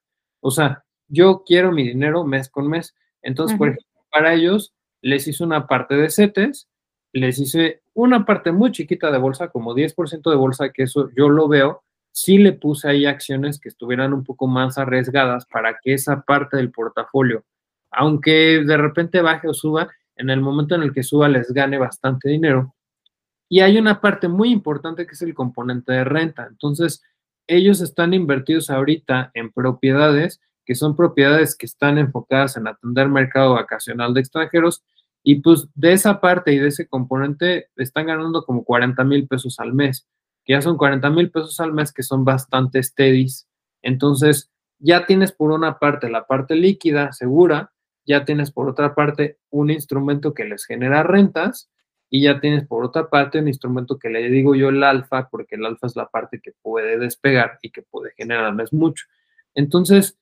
O sea, yo quiero mi dinero mes con mes. Entonces, por ejemplo, para ellos les hice una parte de CETES, les hice una parte muy chiquita de bolsa, como 10% de bolsa, que eso yo lo veo, sí le puse ahí acciones que estuvieran un poco más arriesgadas para que esa parte del portafolio, aunque de repente baje o suba, en el momento en el que suba les gane bastante dinero. Y hay una parte muy importante que es el componente de renta. Entonces, ellos están invertidos ahorita en propiedades que son propiedades que están enfocadas en atender mercado vacacional de extranjeros y pues de esa parte y de ese componente están ganando como 40 mil pesos al mes que ya son 40 mil pesos al mes, que son bastante steadies. Entonces, ya tienes por una parte la parte líquida, segura, ya tienes por otra parte un instrumento que les genera rentas y ya tienes por otra parte un instrumento que le digo yo el alfa, porque el alfa es la parte que puede despegar y que puede generar al mes mucho. Entonces,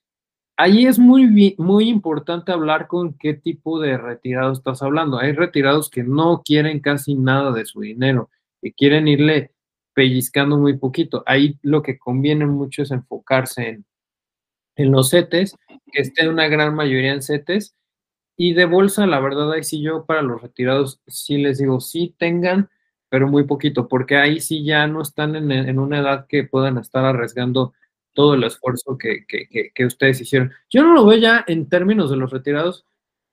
ahí es muy, muy importante hablar con qué tipo de retirado estás hablando. Hay retirados que no quieren casi nada de su dinero, que quieren irle pellizcando muy poquito. Ahí lo que conviene mucho es enfocarse en, en los CETES, que estén una gran mayoría en CETES. Y de bolsa, la verdad, ahí sí yo para los retirados sí les digo, sí tengan, pero muy poquito, porque ahí sí ya no están en, una edad que puedan estar arriesgando todo el esfuerzo que, que, ustedes hicieron. Yo no lo veo ya en términos de los retirados,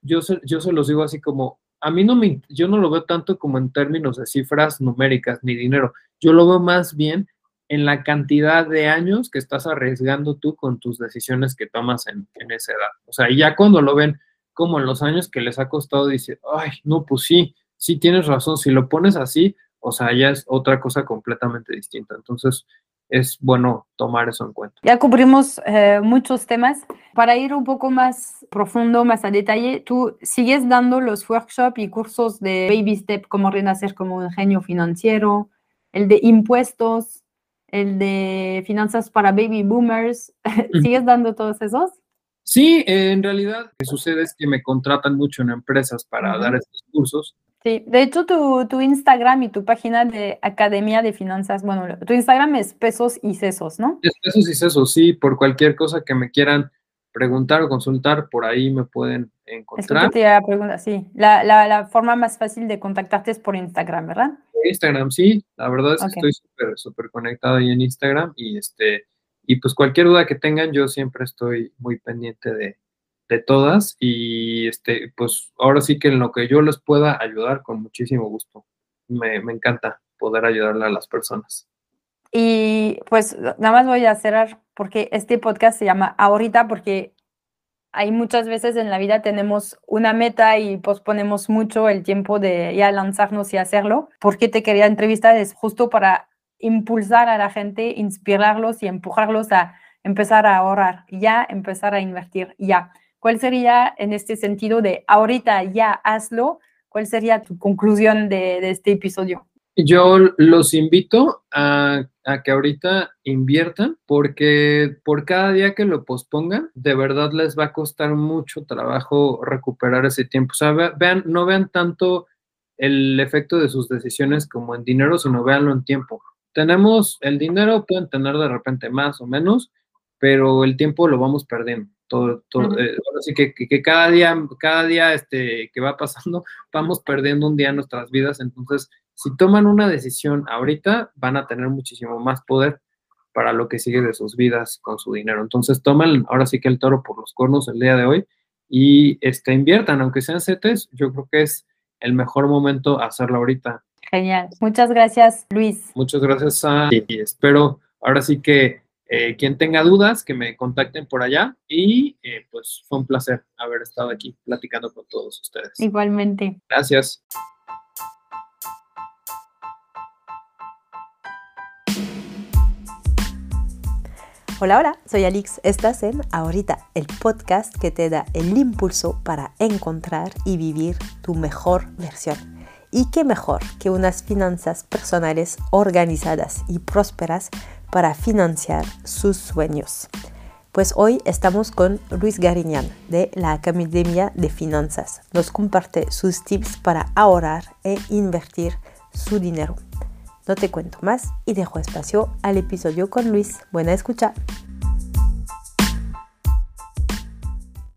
yo yo se los digo así como, a mí no me, yo no lo veo tanto como en términos de cifras numéricas ni dinero. Yo lo veo más bien en la cantidad de años que estás arriesgando tú con tus decisiones que tomas en, esa edad. O sea, ya cuando lo ven como en los años que les ha costado, dice, ay, no, pues sí, sí tienes razón, si lo pones así, o sea, ya es otra cosa completamente distinta. Entonces, es bueno tomar eso en cuenta. Ya cubrimos eh, muchos temas. Para ir un poco más profundo, más a detalle, tú sigues dando los workshops y cursos de Baby Step, cómo renacer como un genio financiero, el de impuestos, el de finanzas para baby boomers. ¿Sigues dando todos esos? Sí, en realidad lo que sucede es que me contratan mucho en empresas para dar estos cursos Sí, de hecho tu, tu, Instagram y tu página de Academia de Finanzas, bueno, tu Instagram es pesos y sesos, ¿no? Es pesos y sesos, sí, por cualquier cosa que me quieran preguntar o consultar, por ahí me pueden encontrar. Es que te pregunta, sí, la, la, la, forma más fácil de contactarte es por Instagram, ¿verdad? Instagram, sí, la verdad es que estoy súper, súper conectado ahí en Instagram y este, y pues cualquier duda que tengan, yo siempre estoy muy pendiente de, de todas y este, pues ahora sí que en lo que yo les pueda ayudar con muchísimo gusto. Me, encanta poder ayudarle a las personas. Y pues nada más voy a cerrar porque este podcast se llama Ahorita porque hay muchas veces en la vida tenemos una meta y posponemos mucho el tiempo de ya lanzarnos y hacerlo. Porque te quería entrevistar es justo para impulsar a la gente, inspirarlos y empujarlos a empezar a ahorrar, ya empezar a invertir, ya. ¿Cuál sería en este sentido de ahorita ya hazlo? ¿Cuál sería tu conclusión de, este episodio? Yo los invito a, que ahorita inviertan porque por cada día que lo pospongan, de verdad les va a costar mucho trabajo recuperar ese tiempo. O sea, vean, no vean tanto el efecto de sus decisiones como en dinero, sino véanlo en tiempo. Tenemos el dinero, pueden tener de repente más o menos, pero el tiempo lo vamos perdiendo. Todo, todo, eh, así que, que, cada día, cada día este, que va pasando, vamos perdiendo un día en nuestras vidas. Entonces, si toman una decisión ahorita, van a tener muchísimo más poder para lo que sigue de sus vidas con su dinero. Entonces tomen ahora sí que el toro por los cuernos el día de hoy y este, inviertan, aunque sean CETES, yo creo que es el mejor momento hacerlo ahorita. Genial. Muchas gracias, Luis. Muchas gracias a y espero ahora sí que eh, quien tenga dudas, que me contacten por allá y eh, pues fue un placer haber estado aquí platicando con todos ustedes. Igualmente. Gracias. Hola, hola, soy Alix. Estás en Ahorita, el podcast que te da el impulso para encontrar y vivir tu mejor versión. Y qué mejor que unas finanzas personales organizadas y prósperas para financiar sus sueños. Pues hoy estamos con Luis Gariñán de la Academia de Finanzas. Nos comparte sus tips para ahorrar e invertir su dinero. No te cuento más y dejo espacio al episodio con Luis. Buena escucha.